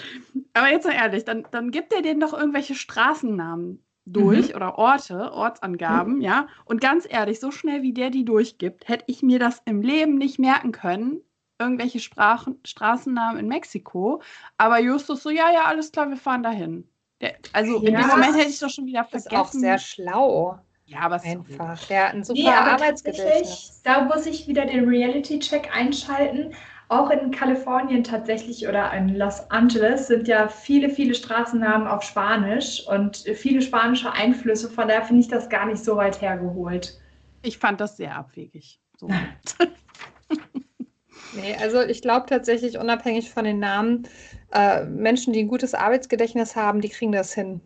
Speaker 3: aber jetzt mal ehrlich, dann, dann gibt er denen doch irgendwelche Straßennamen durch mhm. oder Orte, Ortsangaben, mhm. ja. Und ganz ehrlich, so schnell wie der die durchgibt, hätte ich mir das im Leben nicht merken können. Irgendwelche Sprachen, Straßennamen in Mexiko. Aber Justus so, ja, ja, alles klar, wir fahren dahin. Der, also ja, in dem Moment hätte ich doch schon wieder vergessen.
Speaker 1: Ist auch sehr schlau.
Speaker 3: Ja, aber
Speaker 1: einfach. Der hat ein super nee, Arbeitsgedächtnis.
Speaker 2: Da muss ich wieder den Reality-Check einschalten auch in Kalifornien tatsächlich oder in Los Angeles sind ja viele, viele Straßennamen auf Spanisch und viele spanische Einflüsse. Von daher finde ich das gar nicht so weit hergeholt.
Speaker 3: Ich fand das sehr abwegig. So.
Speaker 1: nee, also ich glaube tatsächlich, unabhängig von den Namen, äh, Menschen, die ein gutes Arbeitsgedächtnis haben, die kriegen das hin.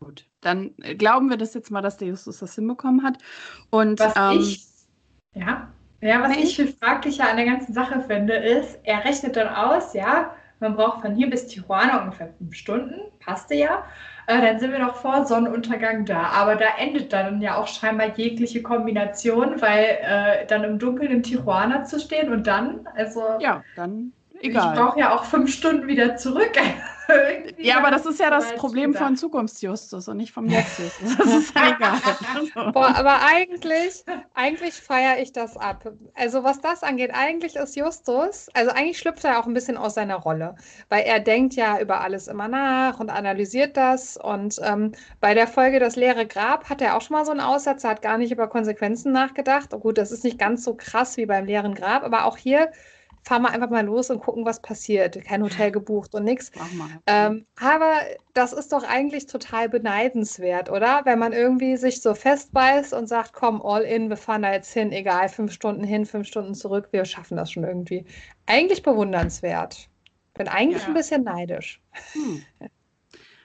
Speaker 3: Gut, dann glauben wir das jetzt mal, dass der Justus das hinbekommen hat. Und
Speaker 2: was ähm, ich, ja. Ja, was ich viel fraglicher an der ganzen Sache finde, ist, er rechnet dann aus, ja, man braucht von hier bis Tijuana ungefähr fünf Stunden, passte ja. Äh, dann sind wir noch vor Sonnenuntergang da. Aber da endet dann ja auch scheinbar jegliche Kombination, weil äh, dann im Dunkeln in Tijuana zu stehen und dann, also.
Speaker 3: Ja, dann egal.
Speaker 2: Ich brauche ja auch fünf Stunden wieder zurück.
Speaker 3: ja, aber das ist ja das Problem von Zukunftsjustus und nicht vom Jetzt-Justus. Das ist ja
Speaker 1: egal. Boah, aber eigentlich, eigentlich feiere ich das ab. Also was das angeht, eigentlich ist Justus, also eigentlich schlüpft er auch ein bisschen aus seiner Rolle, weil er denkt ja über alles immer nach und analysiert das. Und ähm, bei der Folge Das leere Grab hat er auch schon mal so einen Aussatz, er hat gar nicht über Konsequenzen nachgedacht. Oh, gut, das ist nicht ganz so krass wie beim leeren Grab, aber auch hier fahren wir einfach mal los und gucken, was passiert. Kein Hotel gebucht und nichts. Ähm, aber das ist doch eigentlich total beneidenswert, oder? Wenn man irgendwie sich so festbeißt und sagt, komm, all in, wir fahren da jetzt hin, egal, fünf Stunden hin, fünf Stunden zurück, wir schaffen das schon irgendwie. Eigentlich bewundernswert. Bin eigentlich ja. ein bisschen neidisch. Hm.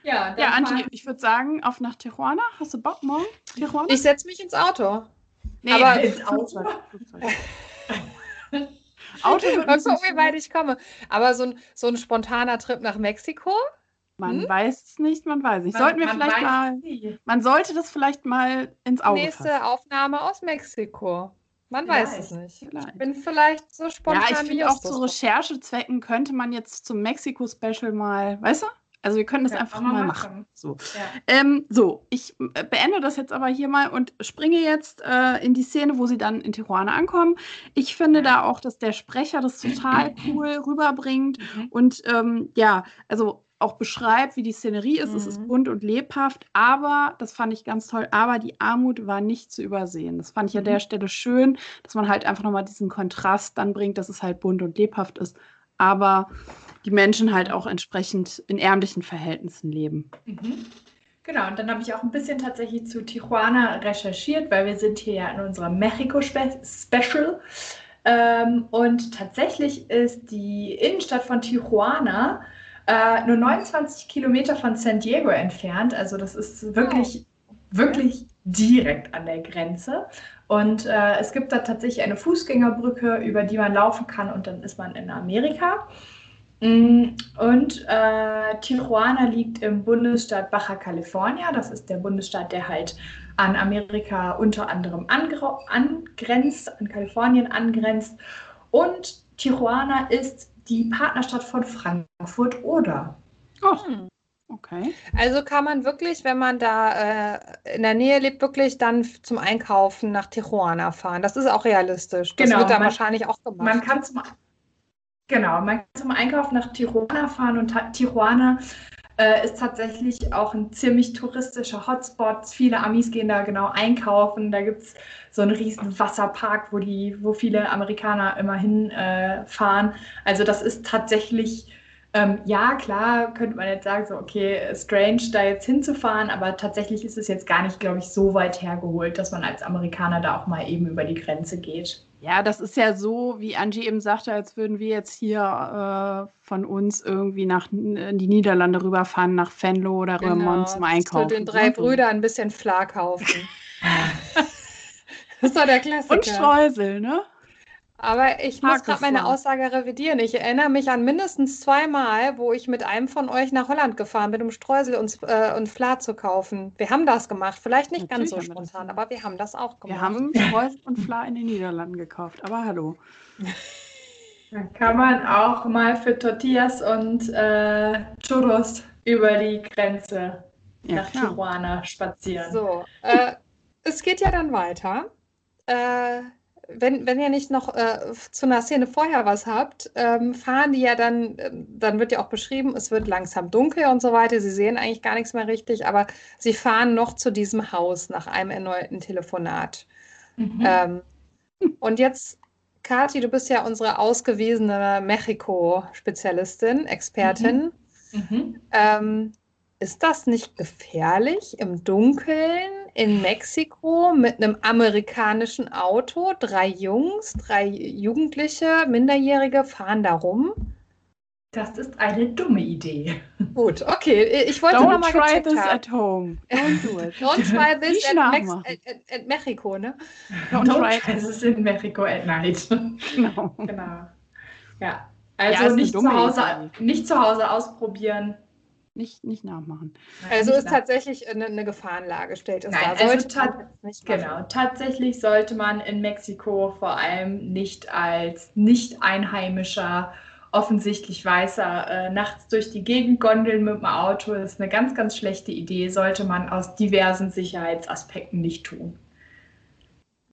Speaker 3: Ja, ja Angie, ich würde sagen, auf nach Tijuana. Hast du Bock morgen?
Speaker 1: Tijuana? Ich setze mich ins Auto.
Speaker 2: Nee, aber ins Auto.
Speaker 1: Auto Mal gucken, wie weit ich komme. Aber so ein, so ein spontaner Trip nach Mexiko?
Speaker 3: Man hm? weiß es nicht, man weiß nicht. Man, Sollten wir vielleicht mal. Nie. Man sollte das vielleicht mal ins Auge
Speaker 1: Nächste fassen. Aufnahme aus Mexiko. Man weiß es nicht. Vielleicht. Ich bin vielleicht so spontan.
Speaker 3: Ja, ich finde auch zu Recherchezwecken könnte man jetzt zum Mexiko-Special mal, weißt du? Also wir können das ja, einfach mal machen. machen. So. Ja. Ähm, so, ich äh, beende das jetzt aber hier mal und springe jetzt äh, in die Szene, wo sie dann in Tijuana ankommen. Ich finde da auch, dass der Sprecher das total cool rüberbringt mhm. und ähm, ja, also auch beschreibt, wie die Szenerie ist. Mhm. Es ist mhm. bunt und lebhaft, aber, das fand ich ganz toll, aber die Armut war nicht zu übersehen. Das fand ich an der mhm. Stelle schön, dass man halt einfach nochmal diesen Kontrast dann bringt, dass es halt bunt und lebhaft ist, aber die Menschen halt auch entsprechend in ärmlichen Verhältnissen leben.
Speaker 2: Mhm. Genau, und dann habe ich auch ein bisschen tatsächlich zu Tijuana recherchiert, weil wir sind hier ja in unserem Mexiko-Special. Ähm, und tatsächlich ist die Innenstadt von Tijuana äh, nur 29 Kilometer von San Diego entfernt. Also das ist wirklich, oh. wirklich direkt an der Grenze. Und äh, es gibt da tatsächlich eine Fußgängerbrücke, über die man laufen kann und dann ist man in Amerika. Mm, und äh, Tijuana liegt im Bundesstaat Baja California. Das ist der Bundesstaat, der halt an Amerika unter anderem angrenzt, an Kalifornien angrenzt. Und Tijuana ist die Partnerstadt von Frankfurt oder.
Speaker 1: Oh. Okay. Also kann man wirklich, wenn man da äh, in der Nähe lebt, wirklich dann zum Einkaufen nach Tijuana fahren. Das ist auch realistisch. Das
Speaker 2: genau,
Speaker 1: wird da man, wahrscheinlich auch gemacht.
Speaker 2: Man kann zum, genau, man kann zum Einkaufen nach Tijuana fahren und Tijuana äh, ist tatsächlich auch ein ziemlich touristischer Hotspot. Viele Amis gehen da genau einkaufen. Da gibt es so einen riesen Wasserpark, wo, die, wo viele Amerikaner immer hinfahren. Äh, also das ist tatsächlich, ähm, ja klar, könnte man jetzt sagen, so okay, strange da jetzt hinzufahren, aber tatsächlich ist es jetzt gar nicht, glaube ich, so weit hergeholt, dass man als Amerikaner da auch mal eben über die Grenze geht.
Speaker 3: Ja, das ist ja so, wie Angie eben sagte, als würden wir jetzt hier äh, von uns irgendwie nach in die Niederlande rüberfahren, nach Venlo oder genau, Remont zum Einkaufen. Zu
Speaker 1: den drei? Brüdern ein bisschen Fla kaufen. das ist doch der Klassiker.
Speaker 3: Und Streusel, ne?
Speaker 1: Aber ich muss gerade meine Aussage revidieren. Ich erinnere mich an mindestens zweimal, wo ich mit einem von euch nach Holland gefahren bin, um Streusel und, äh, und Fla zu kaufen. Wir haben das gemacht. Vielleicht nicht Natürlich ganz so spontan, aber wir haben das auch gemacht.
Speaker 3: Wir haben Streusel und Fla in den Niederlanden gekauft. Aber hallo.
Speaker 2: Dann kann man auch mal für Tortillas und äh, Churros über die Grenze ja, nach klar. Tijuana spazieren.
Speaker 1: So, äh, es geht ja dann weiter. Äh, wenn, wenn ihr nicht noch äh, zu einer Szene vorher was habt, ähm, fahren die ja dann, äh, dann wird ja auch beschrieben, es wird langsam dunkel und so weiter. Sie sehen eigentlich gar nichts mehr richtig, aber sie fahren noch zu diesem Haus nach einem erneuten Telefonat. Mhm. Ähm, und jetzt, Kathi, du bist ja unsere ausgewiesene Mexiko-Spezialistin, Expertin. Mhm. Mhm. Ähm, ist das nicht gefährlich im Dunkeln? In Mexiko mit einem amerikanischen Auto. Drei Jungs, drei Jugendliche, Minderjährige fahren da rum.
Speaker 2: Das ist eine dumme Idee.
Speaker 1: Gut, okay. Ich wollte
Speaker 3: Don't mal try this haben. at home. Don't do it.
Speaker 1: Don't try this at, Mex at, at, Mexico, ne?
Speaker 2: Don't, Don't try, try this in Mexico at night. Genau. genau. Ja. Also ja, nicht, zu Hause, nicht zu Hause ausprobieren.
Speaker 3: Nicht, nicht nachmachen.
Speaker 1: Also nicht ist nach tatsächlich eine, eine, Gefahrenlage, stellt es
Speaker 2: dar. Also ta genau, tatsächlich sollte man in Mexiko vor allem nicht als Nicht-Einheimischer, offensichtlich Weißer, äh, nachts durch die Gegend gondeln mit dem Auto. Das ist eine ganz, ganz schlechte Idee, sollte man aus diversen Sicherheitsaspekten nicht tun.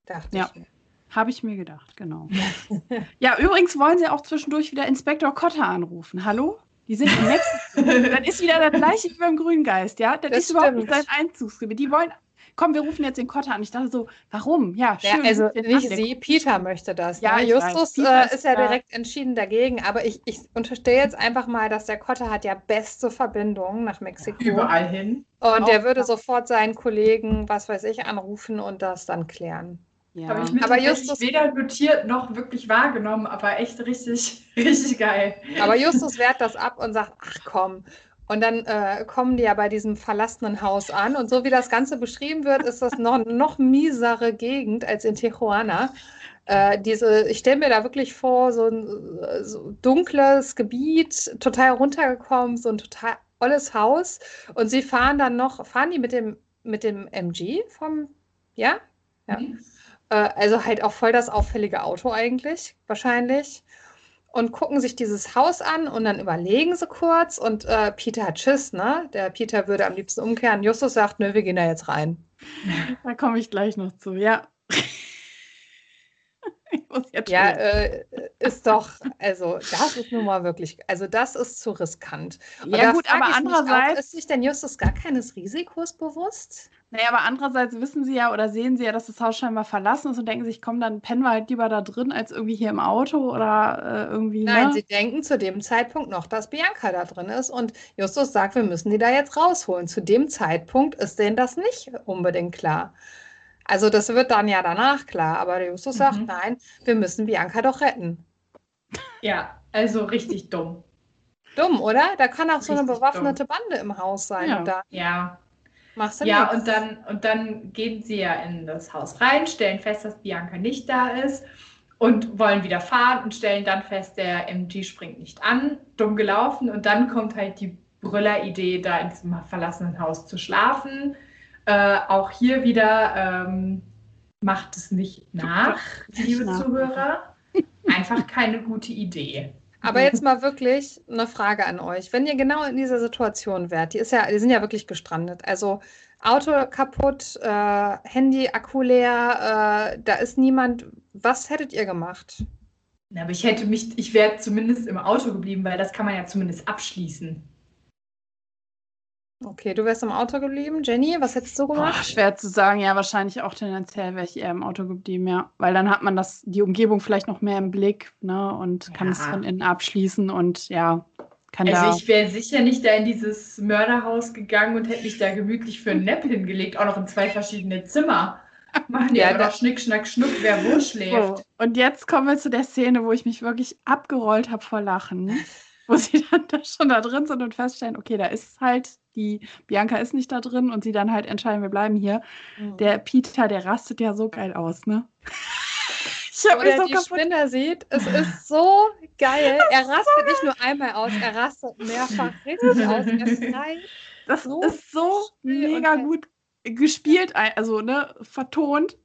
Speaker 3: Dachte ja. ich Habe ich mir gedacht, genau. ja, übrigens wollen Sie auch zwischendurch wieder Inspektor Kotter anrufen. Hallo? Die sind in Mexiko. das ist wieder das gleiche wie beim Grüngeist, ja? Das, das ist stimmt. überhaupt nicht sein Einzugsgebiet. Die wollen, komm, wir rufen jetzt den Kotter an. Ich dachte so, warum? Ja,
Speaker 1: schön. Ja, also nicht sie, Peter möchte das. Ja, ne? Justus äh, ist ja direkt entschieden dagegen, aber ich, ich unterstelle jetzt einfach mal, dass der Kotter hat ja beste Verbindungen nach Mexiko.
Speaker 2: Überall hin.
Speaker 1: Und der würde sofort seinen Kollegen, was weiß ich, anrufen und das dann klären.
Speaker 2: Ja. Habe ich mir aber Justus weder notiert noch wirklich wahrgenommen, aber echt richtig, richtig geil.
Speaker 1: Aber Justus wehrt das ab und sagt, ach komm. Und dann äh, kommen die ja bei diesem verlassenen Haus an. Und so wie das Ganze beschrieben wird, ist das noch, noch miesere Gegend als in Tijuana. Äh, diese, ich stelle mir da wirklich vor, so ein so dunkles Gebiet, total runtergekommen, so ein total olles Haus. Und sie fahren dann noch, fahren die mit dem, mit dem MG vom, ja? Ja. Mhm. Äh, also halt auch voll das auffällige Auto eigentlich, wahrscheinlich. Und gucken sich dieses Haus an und dann überlegen sie kurz. Und äh, Peter hat Schiss, ne? Der Peter würde am liebsten umkehren. Justus sagt, nö, wir gehen da jetzt rein.
Speaker 3: Da komme ich gleich noch zu, ja.
Speaker 1: ich muss jetzt ja, äh, ist doch, also das ist nun mal wirklich, also das ist zu riskant.
Speaker 3: Und ja gut, aber andererseits...
Speaker 1: Auch, ist sich denn Justus gar keines Risikos bewusst?
Speaker 3: Naja, aber andererseits wissen sie ja oder sehen sie ja, dass das Haus scheinbar verlassen ist und denken sich, komm, dann pennen wir halt lieber da drin, als irgendwie hier im Auto oder äh, irgendwie.
Speaker 1: Nein,
Speaker 3: ne?
Speaker 1: sie denken zu dem Zeitpunkt noch, dass Bianca da drin ist und Justus sagt, wir müssen die da jetzt rausholen. Zu dem Zeitpunkt ist denen das nicht unbedingt klar. Also das wird dann ja danach klar, aber Justus mhm. sagt, nein, wir müssen Bianca doch retten.
Speaker 2: Ja, also richtig dumm.
Speaker 1: Dumm, oder? Da kann auch richtig so eine bewaffnete dumm. Bande im Haus sein.
Speaker 2: Ja.
Speaker 1: Da
Speaker 2: ja. Machst du ja, und dann, und dann gehen sie ja in das Haus rein, stellen fest, dass Bianca nicht da ist und wollen wieder fahren und stellen dann fest, der MG springt nicht an, dumm gelaufen. Und dann kommt halt die Brüller-Idee, da in diesem verlassenen Haus zu schlafen. Äh, auch hier wieder ähm, macht es nicht nach, liebe Zuhörer. Einfach keine gute Idee.
Speaker 1: Aber jetzt mal wirklich eine Frage an euch. Wenn ihr genau in dieser Situation wärt, die ist ja, die sind ja wirklich gestrandet. Also Auto kaputt, äh, Handy, Akku leer, äh, da ist niemand. Was hättet ihr gemacht?
Speaker 2: Na, aber ich hätte mich, ich wäre zumindest im Auto geblieben, weil das kann man ja zumindest abschließen.
Speaker 1: Okay, du wärst im Auto geblieben. Jenny, was hättest du gemacht? Boah,
Speaker 3: schwer zu sagen. Ja, wahrscheinlich auch tendenziell wäre ich eher im Auto geblieben, ja. Weil dann hat man das, die Umgebung vielleicht noch mehr im Blick ne, und kann ja. es von innen abschließen und ja, kann
Speaker 2: also da. Also ich wäre sicher nicht da in dieses Mörderhaus gegangen und hätte mich da gemütlich für ein Nap hingelegt, auch noch in zwei verschiedene Zimmer. Machen ja, ja doch Schnick, Schnack, Schnuck, wer wo schläft.
Speaker 3: So. Und jetzt kommen wir zu der Szene, wo ich mich wirklich abgerollt habe vor Lachen. wo sie dann da schon da drin sind und feststellen, okay, da ist halt die Bianca ist nicht da drin und sie dann halt entscheiden, wir bleiben hier. Mhm. Der Peter, der rastet ja so geil aus, ne?
Speaker 1: Ich habe so die kaputt. Spinner sieht, es ist so geil. Er rastet nicht nur einmal aus, er rastet mehrfach richtig aus. Er
Speaker 3: das so ist so mega gut gespielt, also ne, vertont.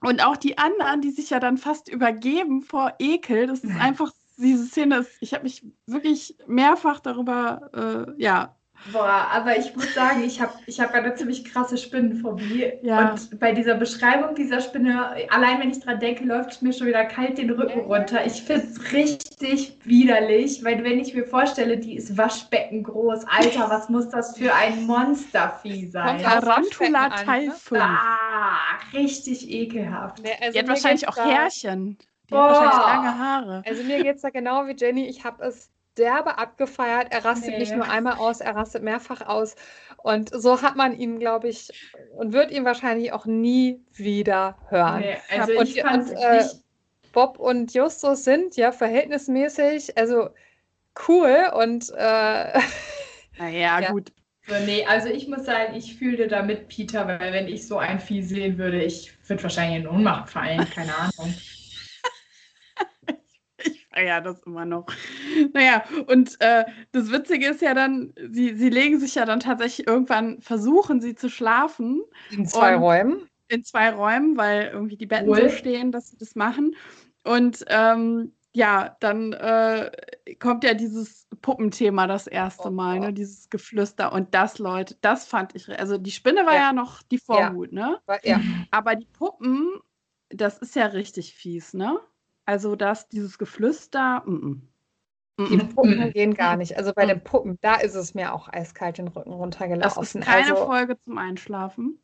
Speaker 3: Und auch die anderen, die sich ja dann fast übergeben vor Ekel, das ist einfach, diese Szene ist, ich habe mich wirklich mehrfach darüber, äh, ja,
Speaker 2: Boah, aber ich muss sagen, ich habe ich hab eine ziemlich krasse Spinnenphobie. Ja. Und bei dieser Beschreibung dieser Spinne, allein wenn ich dran denke, läuft es mir schon wieder kalt den Rücken runter. Ich finde es richtig widerlich, weil wenn ich mir vorstelle, die ist Waschbecken groß. Alter, was muss das für ein Monstervieh sein?
Speaker 3: Tarantula Teil 5. Ne?
Speaker 2: Ah, richtig ekelhaft.
Speaker 3: Nee, also die hat wahrscheinlich auch Härchen. Die Boah. hat wahrscheinlich lange Haare.
Speaker 1: Also mir geht es da genau wie Jenny. Ich habe es derbe abgefeiert. Er rastet nee. nicht nur einmal aus, er rastet mehrfach aus. Und so hat man ihn, glaube ich, und wird ihn wahrscheinlich auch nie wieder hören. Nee,
Speaker 2: also und, ich
Speaker 1: und äh, Bob und Justus sind ja verhältnismäßig, also cool und äh,
Speaker 3: naja, ja. gut.
Speaker 2: So, nee, also ich muss sagen, ich fühle da mit Peter, weil wenn ich so ein Vieh sehen würde, ich würde wahrscheinlich in Ohnmacht fallen, keine Ahnung
Speaker 3: feiere das immer noch. Naja, und äh, das Witzige ist ja dann, sie, sie legen sich ja dann tatsächlich irgendwann, versuchen sie zu schlafen.
Speaker 1: In zwei Räumen?
Speaker 3: In zwei Räumen, weil irgendwie die Betten cool. so stehen, dass sie das machen. Und ähm, ja, dann äh, kommt ja dieses Puppenthema das erste oh, Mal, ne? dieses Geflüster. Und das, Leute, das fand ich, also die Spinne war ja, ja noch die Vorhut,
Speaker 1: ja.
Speaker 3: ne?
Speaker 1: Ja.
Speaker 3: Aber die Puppen, das ist ja richtig fies, ne? Also, dass dieses Geflüster. Mm
Speaker 1: -mm. Die Puppen gehen gar nicht. Also bei den Puppen, da ist es mir auch eiskalt den Rücken runtergelaufen.
Speaker 3: Das ist keine
Speaker 1: also,
Speaker 3: Folge zum Einschlafen.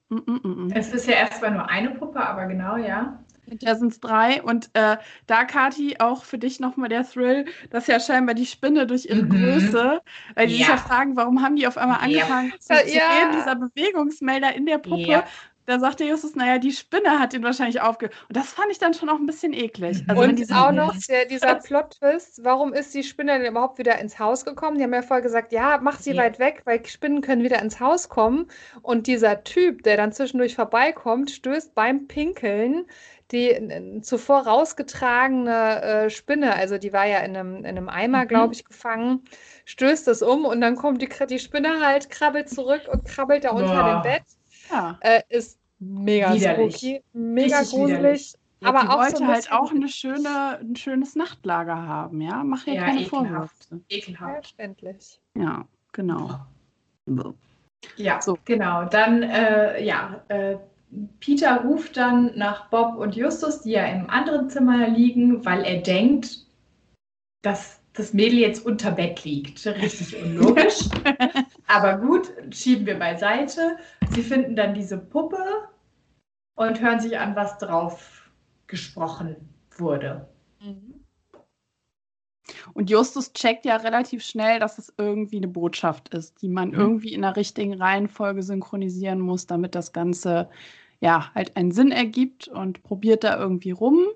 Speaker 2: Es ist ja erstmal nur eine Puppe, aber genau, ja.
Speaker 3: Da sind es drei. Und äh, da, Kati, auch für dich nochmal der Thrill, dass ja scheinbar die Spinne durch ihre mhm. Größe, weil die ja. sich ja fragen, warum haben die auf einmal angefangen ja. zu, zu ja. reden, dieser Bewegungsmelder in der Puppe. Ja da sagte Justus, naja, die Spinne hat ihn wahrscheinlich aufge... Und das fand ich dann schon auch ein bisschen eklig.
Speaker 1: Also und auch noch der, dieser Plot-Twist, warum ist die Spinne denn überhaupt wieder ins Haus gekommen? Die haben ja vorher gesagt, ja, mach sie ja. weit weg, weil Spinnen können wieder ins Haus kommen. Und dieser Typ, der dann zwischendurch vorbeikommt, stößt beim Pinkeln die zuvor rausgetragene äh, Spinne, also die war ja in einem, in einem Eimer, mhm. glaube ich, gefangen, stößt es um und dann kommt die, die Spinne halt, krabbelt zurück und krabbelt da unter dem Bett. Ja. Äh, ist mega
Speaker 2: Widerlich.
Speaker 1: spooky, mega
Speaker 2: Richtig
Speaker 1: gruselig.
Speaker 2: widerlich.
Speaker 3: Ja,
Speaker 1: aber
Speaker 3: die
Speaker 1: auch
Speaker 3: wollte
Speaker 1: so ein
Speaker 3: halt auch eine schöne, ein schönes Nachtlager haben, ja? Mach ihr
Speaker 2: Ja,
Speaker 3: keine
Speaker 2: ekelhaft.
Speaker 3: Vorwürfe.
Speaker 2: Ekelhaft.
Speaker 1: Verständlich.
Speaker 3: Ja, genau.
Speaker 2: Ja,
Speaker 3: So.
Speaker 2: genau. Dann, äh, ja, äh, Peter ruft dann nach Bob und Justus, die ja im anderen Zimmer liegen, weil er denkt, dass das Mädel jetzt unter Bett liegt. Richtig unlogisch. Aber gut, schieben wir beiseite. Sie finden dann diese Puppe und hören sich an, was drauf gesprochen wurde.
Speaker 3: Und Justus checkt ja relativ schnell, dass es irgendwie eine Botschaft ist, die man
Speaker 2: Mhm.
Speaker 3: irgendwie in der richtigen Reihenfolge synchronisieren muss, damit das Ganze ja halt einen Sinn ergibt und probiert da irgendwie rum.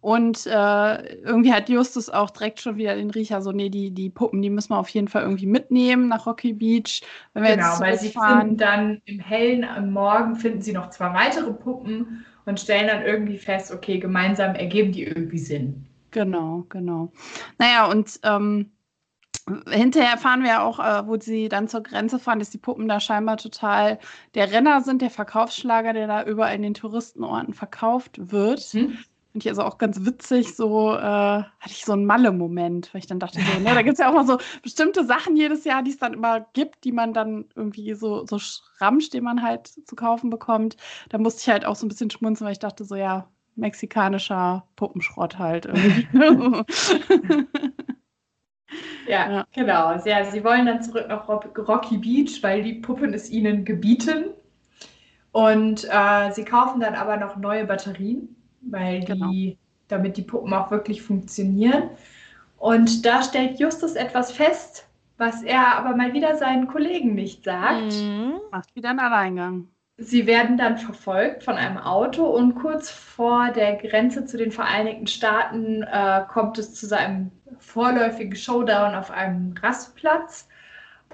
Speaker 3: Und äh, irgendwie hat Justus auch direkt schon wieder den Riecher, so, nee, die, die Puppen, die müssen wir auf jeden Fall irgendwie mitnehmen nach Rocky Beach. Wenn wir
Speaker 2: Genau,
Speaker 3: jetzt
Speaker 2: weil sie finden dann im hellen am Morgen finden sie noch zwei weitere Puppen und stellen dann irgendwie fest, okay, gemeinsam ergeben die irgendwie Sinn.
Speaker 3: Genau, genau. Naja, und ähm, hinterher fahren wir ja auch, äh, wo sie dann zur Grenze fahren, dass die Puppen da scheinbar total der Renner sind, der Verkaufsschlager, der da überall in den Touristenorten verkauft wird.
Speaker 2: Hm?
Speaker 3: Finde ich also auch ganz witzig, so äh, hatte ich so einen Malle-Moment, weil ich dann dachte, so, ne, da gibt es ja auch mal so bestimmte Sachen jedes Jahr, die es dann immer gibt, die man dann irgendwie so, so Schramsch, den man halt zu kaufen bekommt. Da musste ich halt auch so ein bisschen schmunzeln, weil ich dachte so, ja, mexikanischer Puppenschrott halt irgendwie.
Speaker 2: Ja,
Speaker 3: Ja.
Speaker 2: genau. Ja, sie wollen dann zurück nach Rock- Rocky Beach, weil die Puppen es ihnen gebieten. Und äh, sie kaufen dann aber noch neue Batterien, weil die, damit die Puppen auch wirklich funktionieren. Und da stellt Justus etwas fest, was er aber mal wieder seinen Kollegen nicht sagt.
Speaker 1: Mhm.
Speaker 3: Macht wieder einen Alleingang.
Speaker 2: Sie werden dann verfolgt von einem Auto und kurz vor der Grenze zu den Vereinigten Staaten äh, kommt es zu seinem vorläufigen Showdown auf einem Rastplatz.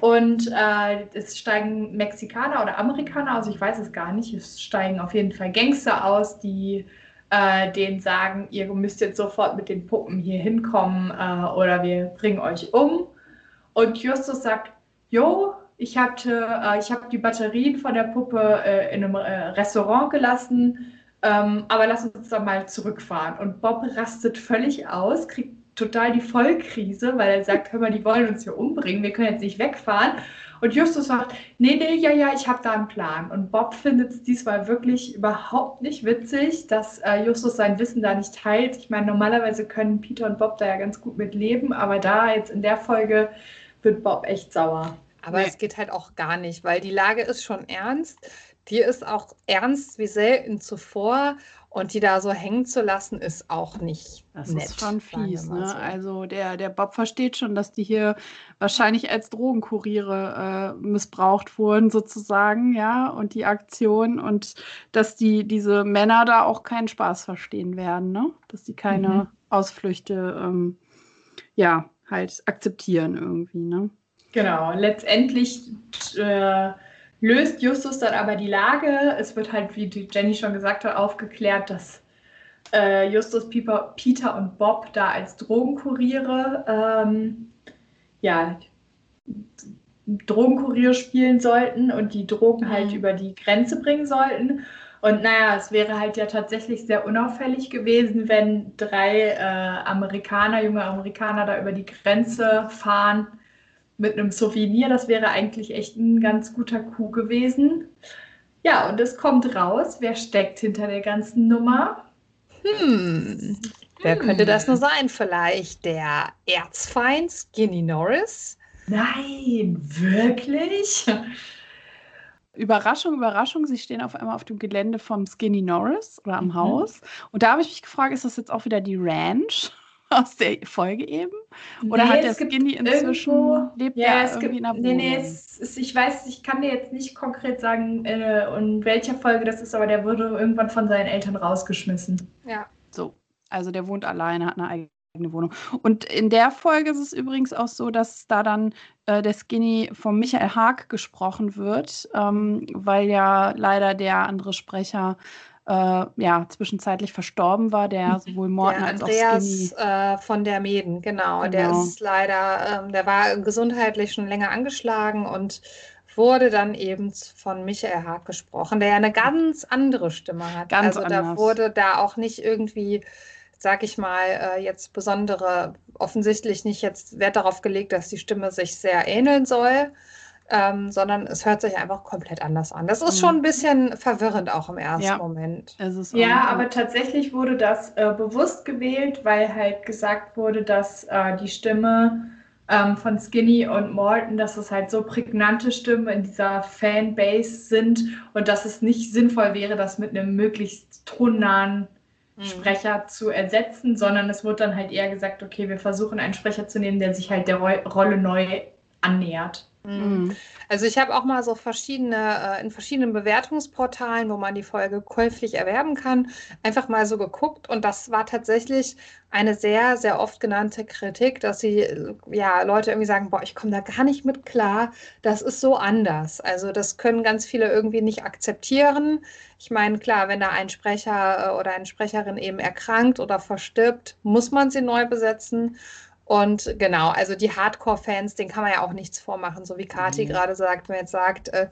Speaker 2: Und äh, es steigen Mexikaner oder Amerikaner aus, ich weiß es gar nicht. Es steigen auf jeden Fall Gangster aus, die äh, denen sagen, ihr müsst jetzt sofort mit den Puppen hier hinkommen äh, oder wir bringen euch um. Und Justus sagt, Jo, ich hatte, äh, ich habe die Batterien von der Puppe äh, in einem äh, Restaurant gelassen, ähm, aber lass uns dann mal zurückfahren. Und Bob rastet völlig aus, kriegt total die Vollkrise, weil er sagt, hör mal, die wollen uns hier umbringen, wir können jetzt nicht wegfahren. Und Justus sagt, nee, nee, ja, ja, ich habe da einen Plan. Und Bob findet es diesmal wirklich überhaupt nicht witzig, dass äh, Justus sein Wissen da nicht teilt. Ich meine, normalerweise können Peter und Bob da ja ganz gut mit leben, aber da jetzt in der Folge wird Bob echt sauer.
Speaker 1: Aber
Speaker 3: Nee.
Speaker 1: es geht halt auch gar nicht, weil die Lage ist schon ernst. Die ist auch ernst wie selten zuvor. Und die da so hängen zu lassen, ist auch nicht
Speaker 3: Das
Speaker 1: nett.
Speaker 3: ist schon fies, ne?
Speaker 1: so.
Speaker 3: Also der, der Bob versteht schon, dass die hier wahrscheinlich als Drogenkuriere äh, missbraucht wurden, sozusagen, ja, und die Aktion und dass die diese Männer da auch keinen Spaß verstehen werden, ne? Dass die keine
Speaker 2: Mhm.
Speaker 3: Ausflüchte ähm, ja halt akzeptieren irgendwie, ne?
Speaker 2: Genau, letztendlich äh, löst Justus dann aber die Lage. Es wird halt, wie die Jenny schon gesagt hat, aufgeklärt, dass äh, Justus, Pieper, Peter und Bob da als Drogenkuriere ähm, ja, Drogenkurier spielen sollten und die Drogen
Speaker 3: Mhm.
Speaker 2: halt über die Grenze bringen sollten. Und naja, es wäre halt ja tatsächlich sehr unauffällig gewesen, wenn drei äh, Amerikaner, junge Amerikaner da über die Grenze fahren mit einem Souvenir. Das wäre eigentlich echt ein ganz guter Coup gewesen. Ja, und es kommt raus, wer steckt hinter der ganzen Nummer.
Speaker 1: Hm. Wer
Speaker 2: Hm.
Speaker 1: könnte das nur sein? Vielleicht der Erzfeind Skinny Norris?
Speaker 2: Nein, wirklich?
Speaker 3: Überraschung, Überraschung, sie stehen auf einmal auf dem Gelände vom Skinny Norris oder am
Speaker 2: Mhm.
Speaker 3: Haus. Und da habe ich mich gefragt, ist das jetzt auch wieder die Ranch aus der Folge eben? Oder
Speaker 2: Nee,
Speaker 3: hat der
Speaker 2: es gibt
Speaker 3: Skinny inzwischen,
Speaker 2: irgendwo-
Speaker 3: lebt
Speaker 2: Ja,
Speaker 3: der
Speaker 2: es
Speaker 3: irgendwie
Speaker 2: gibt,
Speaker 3: in einer
Speaker 2: nee, nee,
Speaker 3: Wohnung?
Speaker 2: es ist, ich weiß, ich kann dir jetzt nicht konkret sagen, äh, in welcher Folge das ist, aber der wurde irgendwann von seinen Eltern rausgeschmissen.
Speaker 1: Ja.
Speaker 3: So, also der wohnt alleine, hat eine eigene Wohnung. Und in der Folge ist es übrigens auch so, dass da dann äh, der Skinny von Michael Haag gesprochen wird, ähm, weil ja leider der andere Sprecher äh, ja zwischenzeitlich verstorben war, der sowohl Morten
Speaker 1: Der
Speaker 3: als auch Skinny.
Speaker 1: Andreas äh, von der Meden, genau. Der
Speaker 3: Genau.
Speaker 1: ist leider, ähm, der war gesundheitlich schon länger angeschlagen und wurde dann eben von Michael Haag gesprochen, der ja eine ganz andere Stimme hat.
Speaker 3: Ganz
Speaker 1: also da
Speaker 3: anders.
Speaker 1: wurde da auch nicht irgendwie, sag ich mal, äh, jetzt besondere, offensichtlich nicht jetzt Wert darauf gelegt, dass die Stimme sich sehr ähneln soll. Ähm, sondern es hört sich einfach komplett anders an. Das ist
Speaker 3: Mhm.
Speaker 1: schon ein bisschen verwirrend auch im ersten
Speaker 3: Ja.
Speaker 1: Moment.
Speaker 3: Es ist
Speaker 2: Ja, aber tatsächlich wurde das äh, bewusst gewählt, weil halt gesagt wurde, dass äh, die Stimme ähm, von Skinny und Morton, dass es halt so prägnante Stimmen in dieser Fanbase sind und dass es nicht sinnvoll wäre, das mit einem möglichst tonnahen. Sprecher zu ersetzen, sondern es wurde dann halt eher gesagt, okay, wir versuchen einen Sprecher zu nehmen, der sich halt der Ro Rolle neu annähert.
Speaker 1: Mhm.
Speaker 3: Mhm.
Speaker 1: Also ich habe auch mal so verschiedene, äh, in verschiedenen Bewertungsportalen, wo man die Folge käuflich erwerben kann, einfach mal so geguckt und das war tatsächlich eine sehr, sehr oft genannte Kritik, dass sie, ja, Leute irgendwie sagen, boah, ich komme da gar nicht mit klar, das ist so anders. Also das können ganz viele irgendwie nicht akzeptieren. Ich meine, klar, wenn da ein Sprecher äh, oder eine Sprecherin eben erkrankt oder verstirbt, muss man sie neu besetzen. Und genau, also die Hardcore-Fans, denen kann man ja auch nichts vormachen, so wie Kati
Speaker 3: Mhm.
Speaker 1: gerade sagt, wenn man jetzt sagt, äh,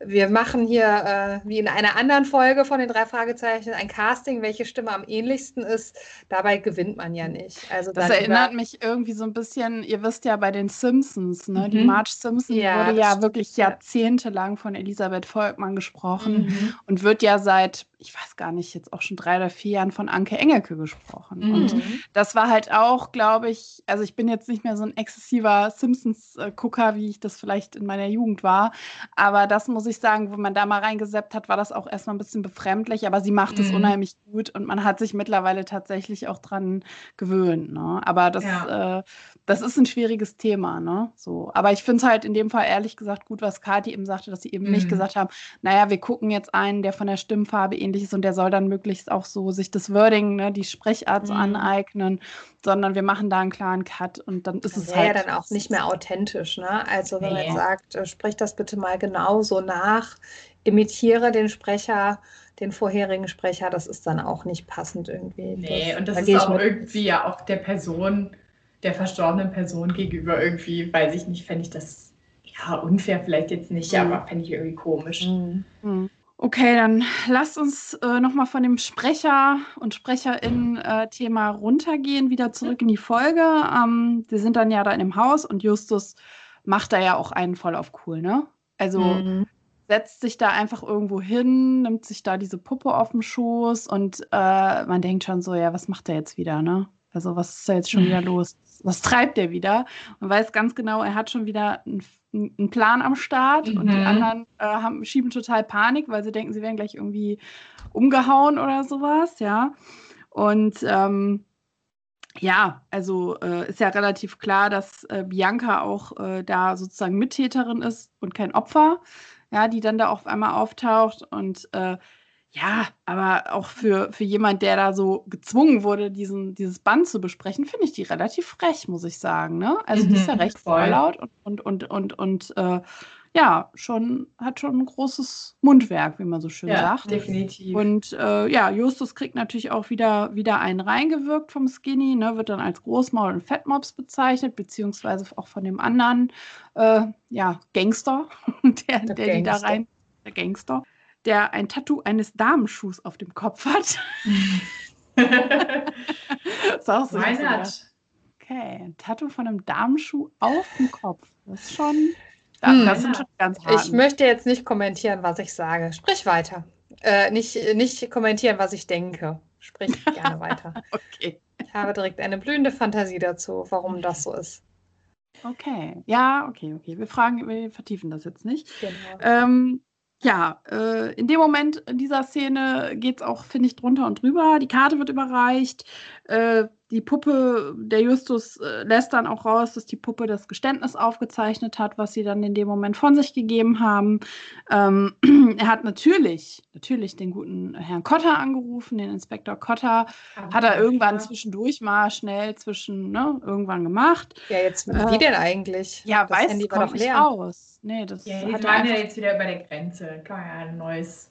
Speaker 1: wir machen hier, äh, wie in einer anderen Folge von den drei Fragezeichen, ein Casting, welche Stimme am ähnlichsten ist. Dabei gewinnt man ja nicht. Also
Speaker 3: Das erinnert mich irgendwie so ein bisschen, ihr wisst ja bei den Simpsons, ne? Die
Speaker 2: Mhm.
Speaker 3: Marge Simpson
Speaker 1: Ja,
Speaker 3: wurde ja wirklich
Speaker 1: ja.
Speaker 3: jahrzehntelang von Elisabeth Volkmann gesprochen
Speaker 1: Mhm.
Speaker 3: und wird ja seit, ich weiß gar nicht, jetzt auch schon drei oder vier Jahren von Anke Engelke gesprochen.
Speaker 2: Mhm.
Speaker 3: Und das war halt auch, glaube ich, also ich bin jetzt nicht mehr so ein exzessiver Simpsons-Gucker, wie ich das vielleicht in meiner Jugend war. Aber das muss ich sagen, wo man da mal reingeseppt hat, war das auch erstmal ein bisschen befremdlich. Aber sie macht es
Speaker 2: Mhm.
Speaker 3: unheimlich gut und man hat sich mittlerweile tatsächlich auch dran gewöhnt. Ne? Aber das,
Speaker 2: Ja.
Speaker 3: äh, das ist ein schwieriges Thema. Ne? So. Aber ich finde es halt in dem Fall ehrlich gesagt gut, was Kathi eben sagte, dass sie eben nicht
Speaker 2: Mhm.
Speaker 3: gesagt haben, naja, wir gucken jetzt einen, der von der Stimmfarbe ähnlich ist und der soll dann möglichst auch so sich das Wording, ne, die Sprechart so
Speaker 1: Mhm.
Speaker 3: aneignen, sondern wir machen da einen klaren Cut und dann ist
Speaker 1: Das
Speaker 3: es halt.
Speaker 1: ja dann auch nicht mehr authentisch, ne? Also wenn man
Speaker 2: Nee.
Speaker 1: jetzt sagt, äh, sprich das bitte mal genauso nach, imitiere den Sprecher, den vorherigen Sprecher, das ist dann auch nicht passend irgendwie.
Speaker 2: Nee, und das
Speaker 1: da
Speaker 2: ist auch
Speaker 1: mit.
Speaker 2: irgendwie ja auch der Person, der verstorbenen Person gegenüber irgendwie, weiß ich nicht, fände ich das ja unfair vielleicht jetzt nicht,
Speaker 1: Mhm.
Speaker 2: aber fände ich irgendwie komisch.
Speaker 1: Mhm.
Speaker 3: Hm. Okay, dann lasst uns äh, nochmal von dem Sprecher- und Sprecherinnen-Thema runtergehen, wieder zurück in die Folge. Ähm, wir sind dann ja da in dem Haus und Justus macht da ja auch einen voll auf cool, ne? Also
Speaker 1: Mhm.
Speaker 3: setzt sich da einfach irgendwo hin, nimmt sich da diese Puppe auf den Schoß und äh, man denkt schon so, ja, was macht der jetzt wieder, ne? Also was ist da jetzt schon wieder los? Was treibt der wieder? Man weiß ganz genau, er hat schon wieder einen, einen Plan am Start und die
Speaker 2: Mhm.
Speaker 3: anderen äh, haben, schieben total Panik, weil sie denken, sie werden gleich irgendwie umgehauen oder sowas, ja. Und ähm, ja, also äh, ist ja relativ klar, dass äh, Bianca auch äh, da sozusagen Mittäterin ist und kein Opfer, ja, die dann da auf einmal auftaucht. Und äh, ja, aber auch für, für jemand, der da so gezwungen wurde, diesen, dieses Band zu besprechen, finde ich die relativ frech, muss ich sagen. Ne? Also die ist ja
Speaker 2: Mhm,
Speaker 3: recht
Speaker 2: voll.
Speaker 3: vorlaut und, und, und, und, und äh, ja, schon, hat schon ein großes Mundwerk, wie man so schön
Speaker 2: Ja,
Speaker 3: sagt.
Speaker 2: definitiv.
Speaker 3: Und äh, ja, Justus kriegt natürlich auch wieder, wieder einen reingewirkt vom Skinny, ne, wird dann als Großmaul und Fettmops bezeichnet, beziehungsweise auch von dem anderen äh, ja, Gangster, der, der,
Speaker 1: Der
Speaker 3: die da
Speaker 1: Gangster.
Speaker 3: rein, der Gangster, der ein Tattoo eines Damenschuhs auf dem Kopf hat. ist auch so,
Speaker 2: Why not?
Speaker 3: Okay, ein Tattoo von einem Damenschuh auf dem Kopf. Das ist schon, das,
Speaker 1: Hm.
Speaker 3: das sind schon ganz hart.
Speaker 1: Ich möchte jetzt nicht kommentieren, was ich sage. Sprich weiter. Äh, nicht, nicht kommentieren, was ich denke. Sprich gerne weiter.
Speaker 3: Okay.
Speaker 1: Ich habe direkt eine blühende Fantasie dazu, warum das so ist.
Speaker 3: Okay, ja, okay, okay. Wir fragen, wir vertiefen das jetzt nicht.
Speaker 1: Genau.
Speaker 3: Ähm, ja, äh, in dem Moment in dieser Szene geht es auch, finde ich, drunter und drüber. Die Karte wird überreicht. Äh, die Puppe, der Justus äh, lässt dann auch raus, dass die Puppe das Geständnis aufgezeichnet hat, was sie dann in dem Moment von sich gegeben haben. Ähm, er hat natürlich, natürlich den guten Herrn Cotter angerufen, den Inspektor Cotter. Hat er irgendwann zwischendurch mal schnell zwischen, ne, irgendwann gemacht.
Speaker 1: Ja, jetzt,
Speaker 3: Äh,
Speaker 1: wie denn eigentlich?
Speaker 3: Ja,
Speaker 1: das
Speaker 3: weiß,
Speaker 1: Handy war
Speaker 3: kommt
Speaker 1: doch
Speaker 3: nicht
Speaker 1: leer.
Speaker 3: raus. Nee, das
Speaker 2: Ja,
Speaker 3: hat
Speaker 2: die
Speaker 3: er
Speaker 2: waren ja jetzt wieder über der Grenze. Kann man ja ein neues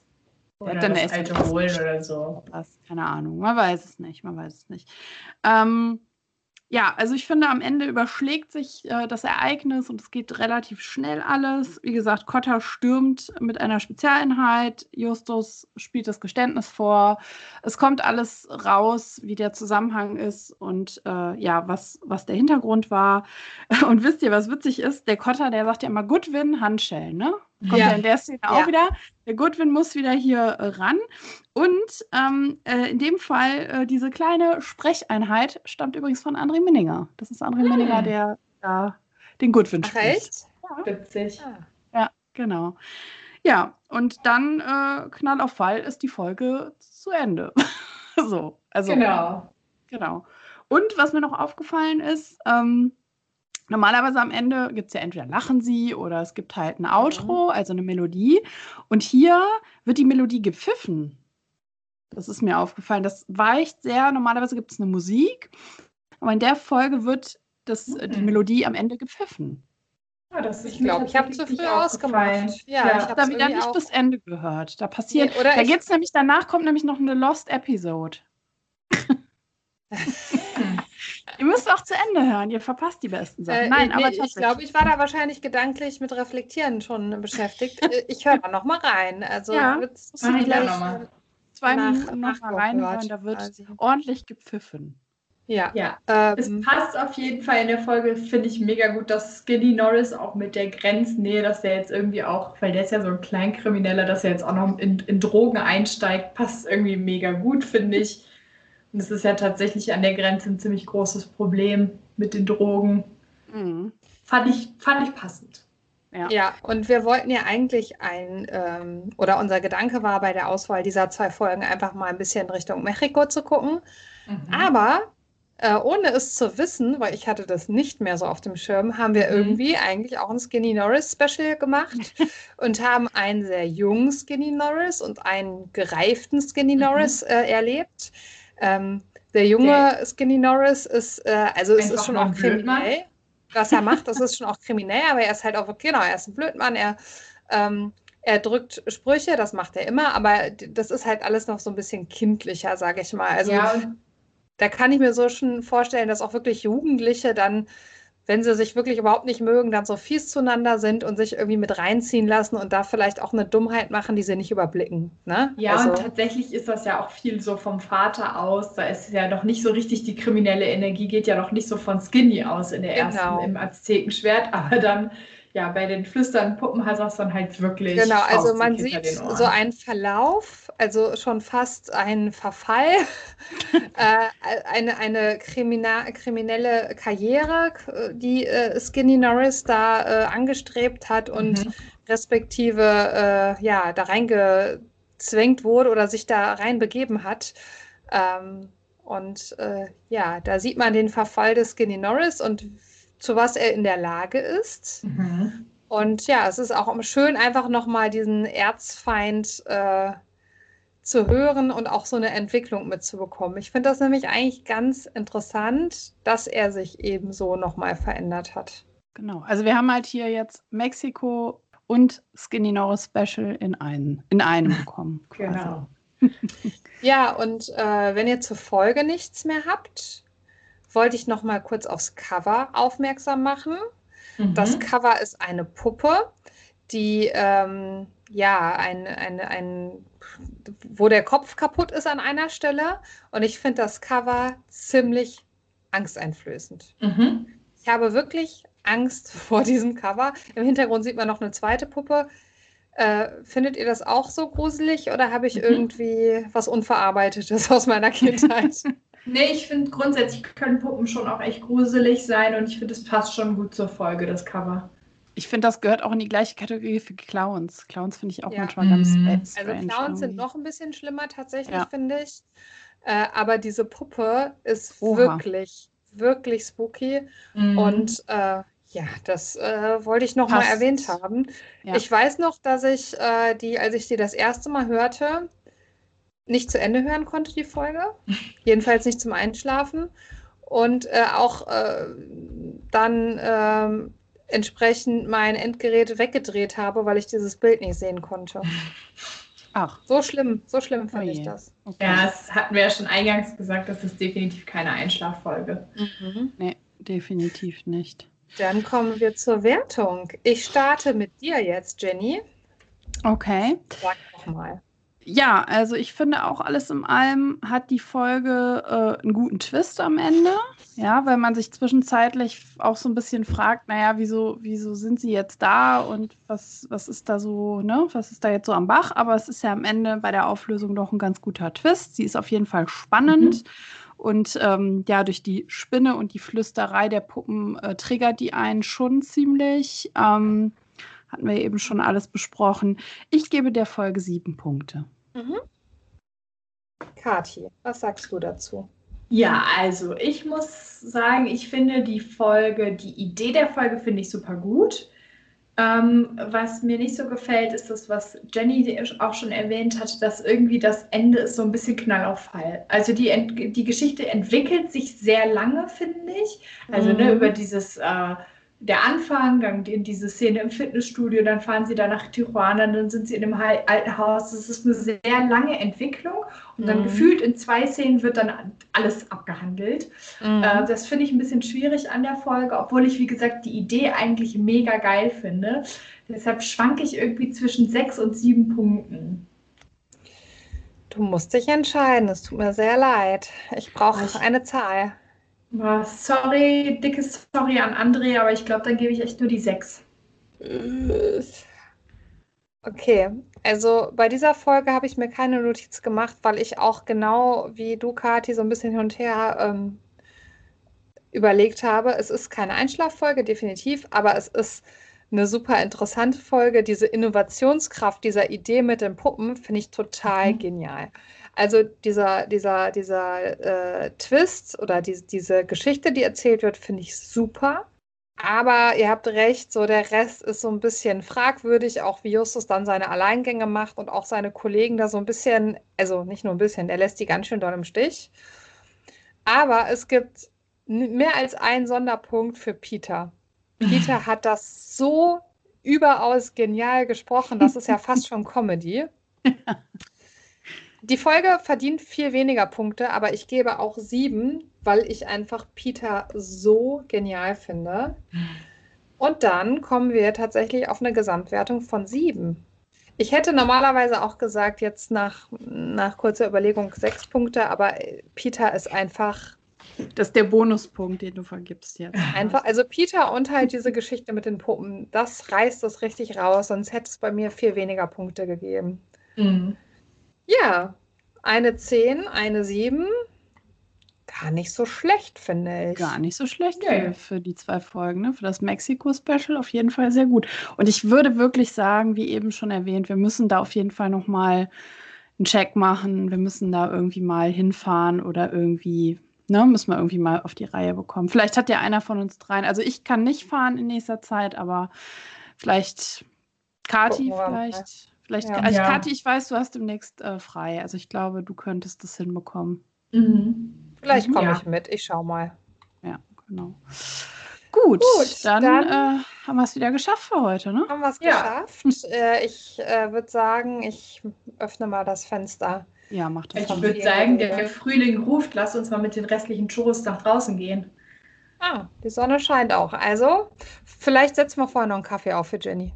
Speaker 2: oder
Speaker 3: dann
Speaker 2: das holen oder so.
Speaker 3: was, keine Ahnung, man weiß es nicht, man weiß es nicht. Ähm, ja, also ich finde, am Ende überschlägt sich äh, das Ereignis und es geht relativ schnell alles. Wie gesagt, Cotta stürmt mit einer Spezialeinheit, Justus spielt das Geständnis vor. Es kommt alles raus, wie der Zusammenhang ist und äh, ja, was, was der Hintergrund war. Und wisst ihr, was witzig ist? Der Cotta, der sagt ja immer Goodwin, Handschellen, ne? Kommt ja, in der Szene ja. auch wieder. Der Goodwin muss wieder hier äh, ran. Und ähm, äh, in dem Fall, äh, diese kleine Sprecheinheit stammt übrigens von André Minninger. Das ist André hm. Minninger, der da den Goodwin Ach, spricht. Echt?
Speaker 2: Ja. Witzig.
Speaker 3: Ja, genau. Ja, und dann äh, Knall auf Fall ist die Folge zu Ende. so, also.
Speaker 2: Genau.
Speaker 3: Genau. Und was mir noch aufgefallen ist, ähm, Normalerweise am Ende gibt es ja entweder lachen sie oder es gibt halt ein Outro, mhm. also eine Melodie. Und hier wird die Melodie gepfiffen. Das ist mir aufgefallen. Das weicht sehr. Normalerweise gibt es eine Musik, aber in der Folge wird das, mhm. die Melodie am Ende gepfiffen.
Speaker 1: Ja, das ist, ich glaube, ich habe zu früh ausgemacht.
Speaker 3: Ja, ja. ich habe da wieder nicht bis Ende gehört. Da passiert, nee, da geht es nämlich, danach kommt nämlich noch eine Lost Episode. Ihr müsst auch zu Ende hören, ihr verpasst die besten Sachen. Äh, Nein, nee, aber
Speaker 1: ich glaube, ich war da wahrscheinlich gedanklich mit Reflektieren schon beschäftigt. Äh, ich höre da noch mal rein. Also
Speaker 3: ja, wird's ich gleich noch mal. zwei Minuten noch mal reinhören, da wird quasi. ordentlich gepfiffen.
Speaker 2: Ja, ja. Ähm, es passt auf jeden Fall in der Folge, finde ich mega gut, dass Skinny Norris auch mit der Grenznähe, dass der jetzt irgendwie auch, weil der ist ja so ein Kleinkrimineller, dass er jetzt auch noch in, in Drogen einsteigt, passt irgendwie mega gut, finde ich. Und es ist ja tatsächlich an der Grenze ein ziemlich großes Problem mit den Drogen. Mhm. Fand, ich, fand ich passend.
Speaker 1: Ja. ja, und wir wollten ja eigentlich ein, ähm, oder unser Gedanke war bei der Auswahl dieser zwei Folgen einfach mal ein bisschen Richtung Mexiko zu gucken. Mhm. Aber äh, ohne es zu wissen, weil ich hatte das nicht mehr so auf dem Schirm, haben wir mhm. irgendwie eigentlich auch ein Skinny Norris Special gemacht und haben einen sehr jungen Skinny Norris und einen gereiften Skinny mhm. Norris äh, erlebt. Ähm, der junge der Skinny Norris ist, äh, also es ist schon auch kriminell, was er macht, das ist schon auch kriminell, aber er ist halt auch, genau, er ist ein Blödmann, er, ähm, er drückt Sprüche, das macht er immer, aber das ist halt alles noch so ein bisschen kindlicher, sage ich mal. Also ja. da kann ich mir so schon vorstellen, dass auch wirklich Jugendliche dann wenn sie sich wirklich überhaupt nicht mögen, dann so fies zueinander sind und sich irgendwie mit reinziehen lassen und da vielleicht auch eine Dummheit machen, die sie nicht überblicken. Ne?
Speaker 2: Ja, also, und tatsächlich ist das ja auch viel so vom Vater aus. Da ist ja noch nicht so richtig die kriminelle Energie, geht ja noch nicht so von Skinny aus in der genau. ersten im Aztekenschwert, aber dann ja, bei den flüsternden Puppen hat das dann halt wirklich.
Speaker 1: Genau, also man sieht so einen Verlauf, also schon fast einen Verfall, äh, eine, eine Krimina kriminelle Karriere, die äh, Skinny Norris da äh, angestrebt hat und mhm. respektive äh, ja, da reingezwängt wurde oder sich da reinbegeben hat. Ähm, und äh, ja, da sieht man den Verfall des Skinny Norris und zu was er in der Lage ist. Mhm. Und ja, es ist auch schön, einfach nochmal diesen Erzfeind äh, zu hören und auch so eine Entwicklung mitzubekommen. Ich finde das nämlich eigentlich ganz interessant, dass er sich eben so nochmal verändert hat.
Speaker 3: Genau, also wir haben halt hier jetzt Mexiko und Skinny Norris Special in, einen, in einem bekommen.
Speaker 2: genau.
Speaker 1: ja, und äh, wenn ihr zur Folge nichts mehr habt, wollte ich noch mal kurz aufs Cover aufmerksam machen. Mhm. Das Cover ist eine Puppe, die ähm, ja ein, ein, ein, wo der Kopf kaputt ist an einer Stelle. Und ich finde das Cover ziemlich angsteinflößend. Mhm. Ich habe wirklich Angst vor diesem Cover. Im Hintergrund sieht man noch eine zweite Puppe. Äh, findet ihr das auch so gruselig oder habe ich mhm. irgendwie was Unverarbeitetes aus meiner Kindheit?
Speaker 2: Nee, ich finde grundsätzlich können Puppen schon auch echt gruselig sein und ich finde, es passt schon gut zur Folge, das Cover.
Speaker 3: Ich finde, das gehört auch in die gleiche Kategorie für Clowns. Clowns finde ich auch ja. manchmal ganz
Speaker 1: mhm. Also Clowns sind noch ein bisschen schlimmer tatsächlich, ja. finde ich. Äh, aber diese Puppe ist Oha. wirklich, wirklich spooky. Mhm. Und äh, ja, das äh, wollte ich noch Passt. mal erwähnt haben. Ja. Ich weiß noch, dass ich äh, die, als ich die das erste Mal hörte, nicht zu Ende hören konnte, die Folge. Jedenfalls nicht zum Einschlafen. Und äh, auch äh, dann äh, entsprechend mein Endgerät weggedreht habe, weil ich dieses Bild nicht sehen konnte. Ach. So schlimm, so schlimm finde ich das.
Speaker 2: Okay. Ja, das hatten wir ja schon eingangs gesagt, das ist definitiv keine Einschlaffolge.
Speaker 3: Mhm. Nee, definitiv nicht.
Speaker 1: Dann kommen wir zur Wertung. Ich starte mit dir jetzt, Jenny.
Speaker 3: Okay.
Speaker 1: Sag doch mal.
Speaker 3: Ja, also ich finde auch alles in allem hat die Folge äh, einen guten Twist am Ende. Ja, weil man sich zwischenzeitlich auch so ein bisschen fragt, naja, wieso, wieso sind sie jetzt da und was, was ist da so, ne, was ist da jetzt so am Bach? Aber es ist ja am Ende bei der Auflösung doch ein ganz guter Twist. Sie ist auf jeden Fall spannend. Mhm. Und ähm, ja, durch die Spinne und die Flüsterei der Puppen äh, triggert die einen schon ziemlich. Ähm, hatten wir eben schon alles besprochen. Ich gebe der Folge sieben Punkte. Mhm.
Speaker 1: Kathi, was sagst du dazu?
Speaker 2: Ja, also ich muss sagen, ich finde die Folge, die Idee der Folge finde ich super gut. Ähm, was mir nicht so gefällt, ist das, was Jenny auch schon erwähnt hat, dass irgendwie das Ende ist so ein bisschen Knall auf Fall. Also die, die Geschichte entwickelt sich sehr lange, finde ich. Also ne, mhm. ne, über dieses äh, der Anfang, dann in diese Szene im Fitnessstudio, dann fahren sie da nach Tijuana, dann sind sie in dem alten Haus. Das ist eine sehr lange Entwicklung und dann mhm. gefühlt in zwei Szenen wird dann alles abgehandelt. Mhm. Äh, das finde ich ein bisschen schwierig an der Folge, obwohl ich, wie gesagt, die Idee eigentlich mega geil finde. Deshalb schwanke ich irgendwie zwischen sechs und sieben Punkten.
Speaker 1: Du musst dich entscheiden, es tut mir sehr leid. Ich brauche eine Zahl.
Speaker 2: Sorry, dickes Sorry an André, aber ich glaube, dann gebe ich echt nur die 6.
Speaker 1: Okay, also bei dieser Folge habe ich mir keine Notiz gemacht, weil ich auch genau wie du, Kati, so ein bisschen hin und her ähm, überlegt habe. Es ist keine Einschlaffolge, definitiv, aber es ist eine super interessante Folge. Diese Innovationskraft dieser Idee mit den Puppen finde ich total mhm. genial. Also dieser, dieser, dieser äh, Twist oder die, diese Geschichte, die erzählt wird, finde ich super. Aber ihr habt recht, so der Rest ist so ein bisschen fragwürdig, auch wie Justus dann seine Alleingänge macht und auch seine Kollegen da so ein bisschen, also nicht nur ein bisschen, der lässt die ganz schön doll im Stich. Aber es gibt mehr als einen Sonderpunkt für Peter. Peter hat das so überaus genial gesprochen, das ist ja fast schon Comedy. Die Folge verdient viel weniger Punkte, aber ich gebe auch sieben, weil ich einfach Peter so genial finde. Und dann kommen wir tatsächlich auf eine Gesamtwertung von sieben. Ich hätte normalerweise auch gesagt, jetzt nach, nach kurzer Überlegung sechs Punkte, aber Peter ist einfach.
Speaker 3: Das ist der Bonuspunkt, den du vergibst jetzt.
Speaker 1: Einfach, also Peter und halt diese Geschichte mit den Puppen, das reißt das richtig raus, sonst hätte es bei mir viel weniger Punkte gegeben. Mhm. Ja, eine 10, eine 7. Gar nicht so schlecht, finde ich.
Speaker 3: Gar nicht so schlecht ja. für, für, die zwei Folgen, ne? Für das Mexiko-Special auf jeden Fall sehr gut. Und ich würde wirklich sagen, wie eben schon erwähnt, wir müssen da auf jeden Fall nochmal einen Check machen. Wir müssen da irgendwie mal hinfahren oder irgendwie, ne, müssen wir irgendwie mal auf die Reihe bekommen. Vielleicht hat ja einer von uns dreien, also ich kann nicht fahren in nächster Zeit, aber vielleicht Kati, vielleicht. Vielleicht, ja. also ja. Kathi, ich weiß, du hast demnächst äh, frei. Also ich glaube, du könntest das hinbekommen.
Speaker 1: Mhm. Vielleicht komme ja. ich mit. Ich schau mal.
Speaker 3: Ja, genau. Gut, Gut dann, dann äh, haben wir es wieder geschafft für heute, ne?
Speaker 1: Haben wir es geschafft. Äh, ich äh, würde sagen, ich öffne mal das Fenster.
Speaker 3: Ja, macht
Speaker 2: das. Ich würde sagen, der Frühling ruft. Lass uns mal mit den restlichen Churros nach draußen gehen.
Speaker 1: Ah, die Sonne scheint auch. Also, vielleicht setzen wir vorher noch einen Kaffee auf für Jenny.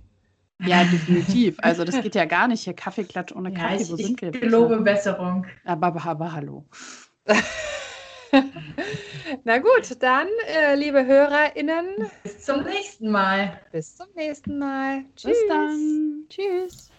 Speaker 3: Ja, definitiv. Also das geht ja gar nicht hier. Kaffeeklatsch ohne Kaffee. Ja, ich,
Speaker 2: Wo ich sind wir? Ich gelobe Besserung.
Speaker 3: Aber, aber, aber hallo.
Speaker 1: Na gut, dann, äh, liebe HörerInnen.
Speaker 2: Bis zum nächsten Mal.
Speaker 1: Bis zum nächsten Mal.
Speaker 3: Tschüss. Bis dann. Tschüss.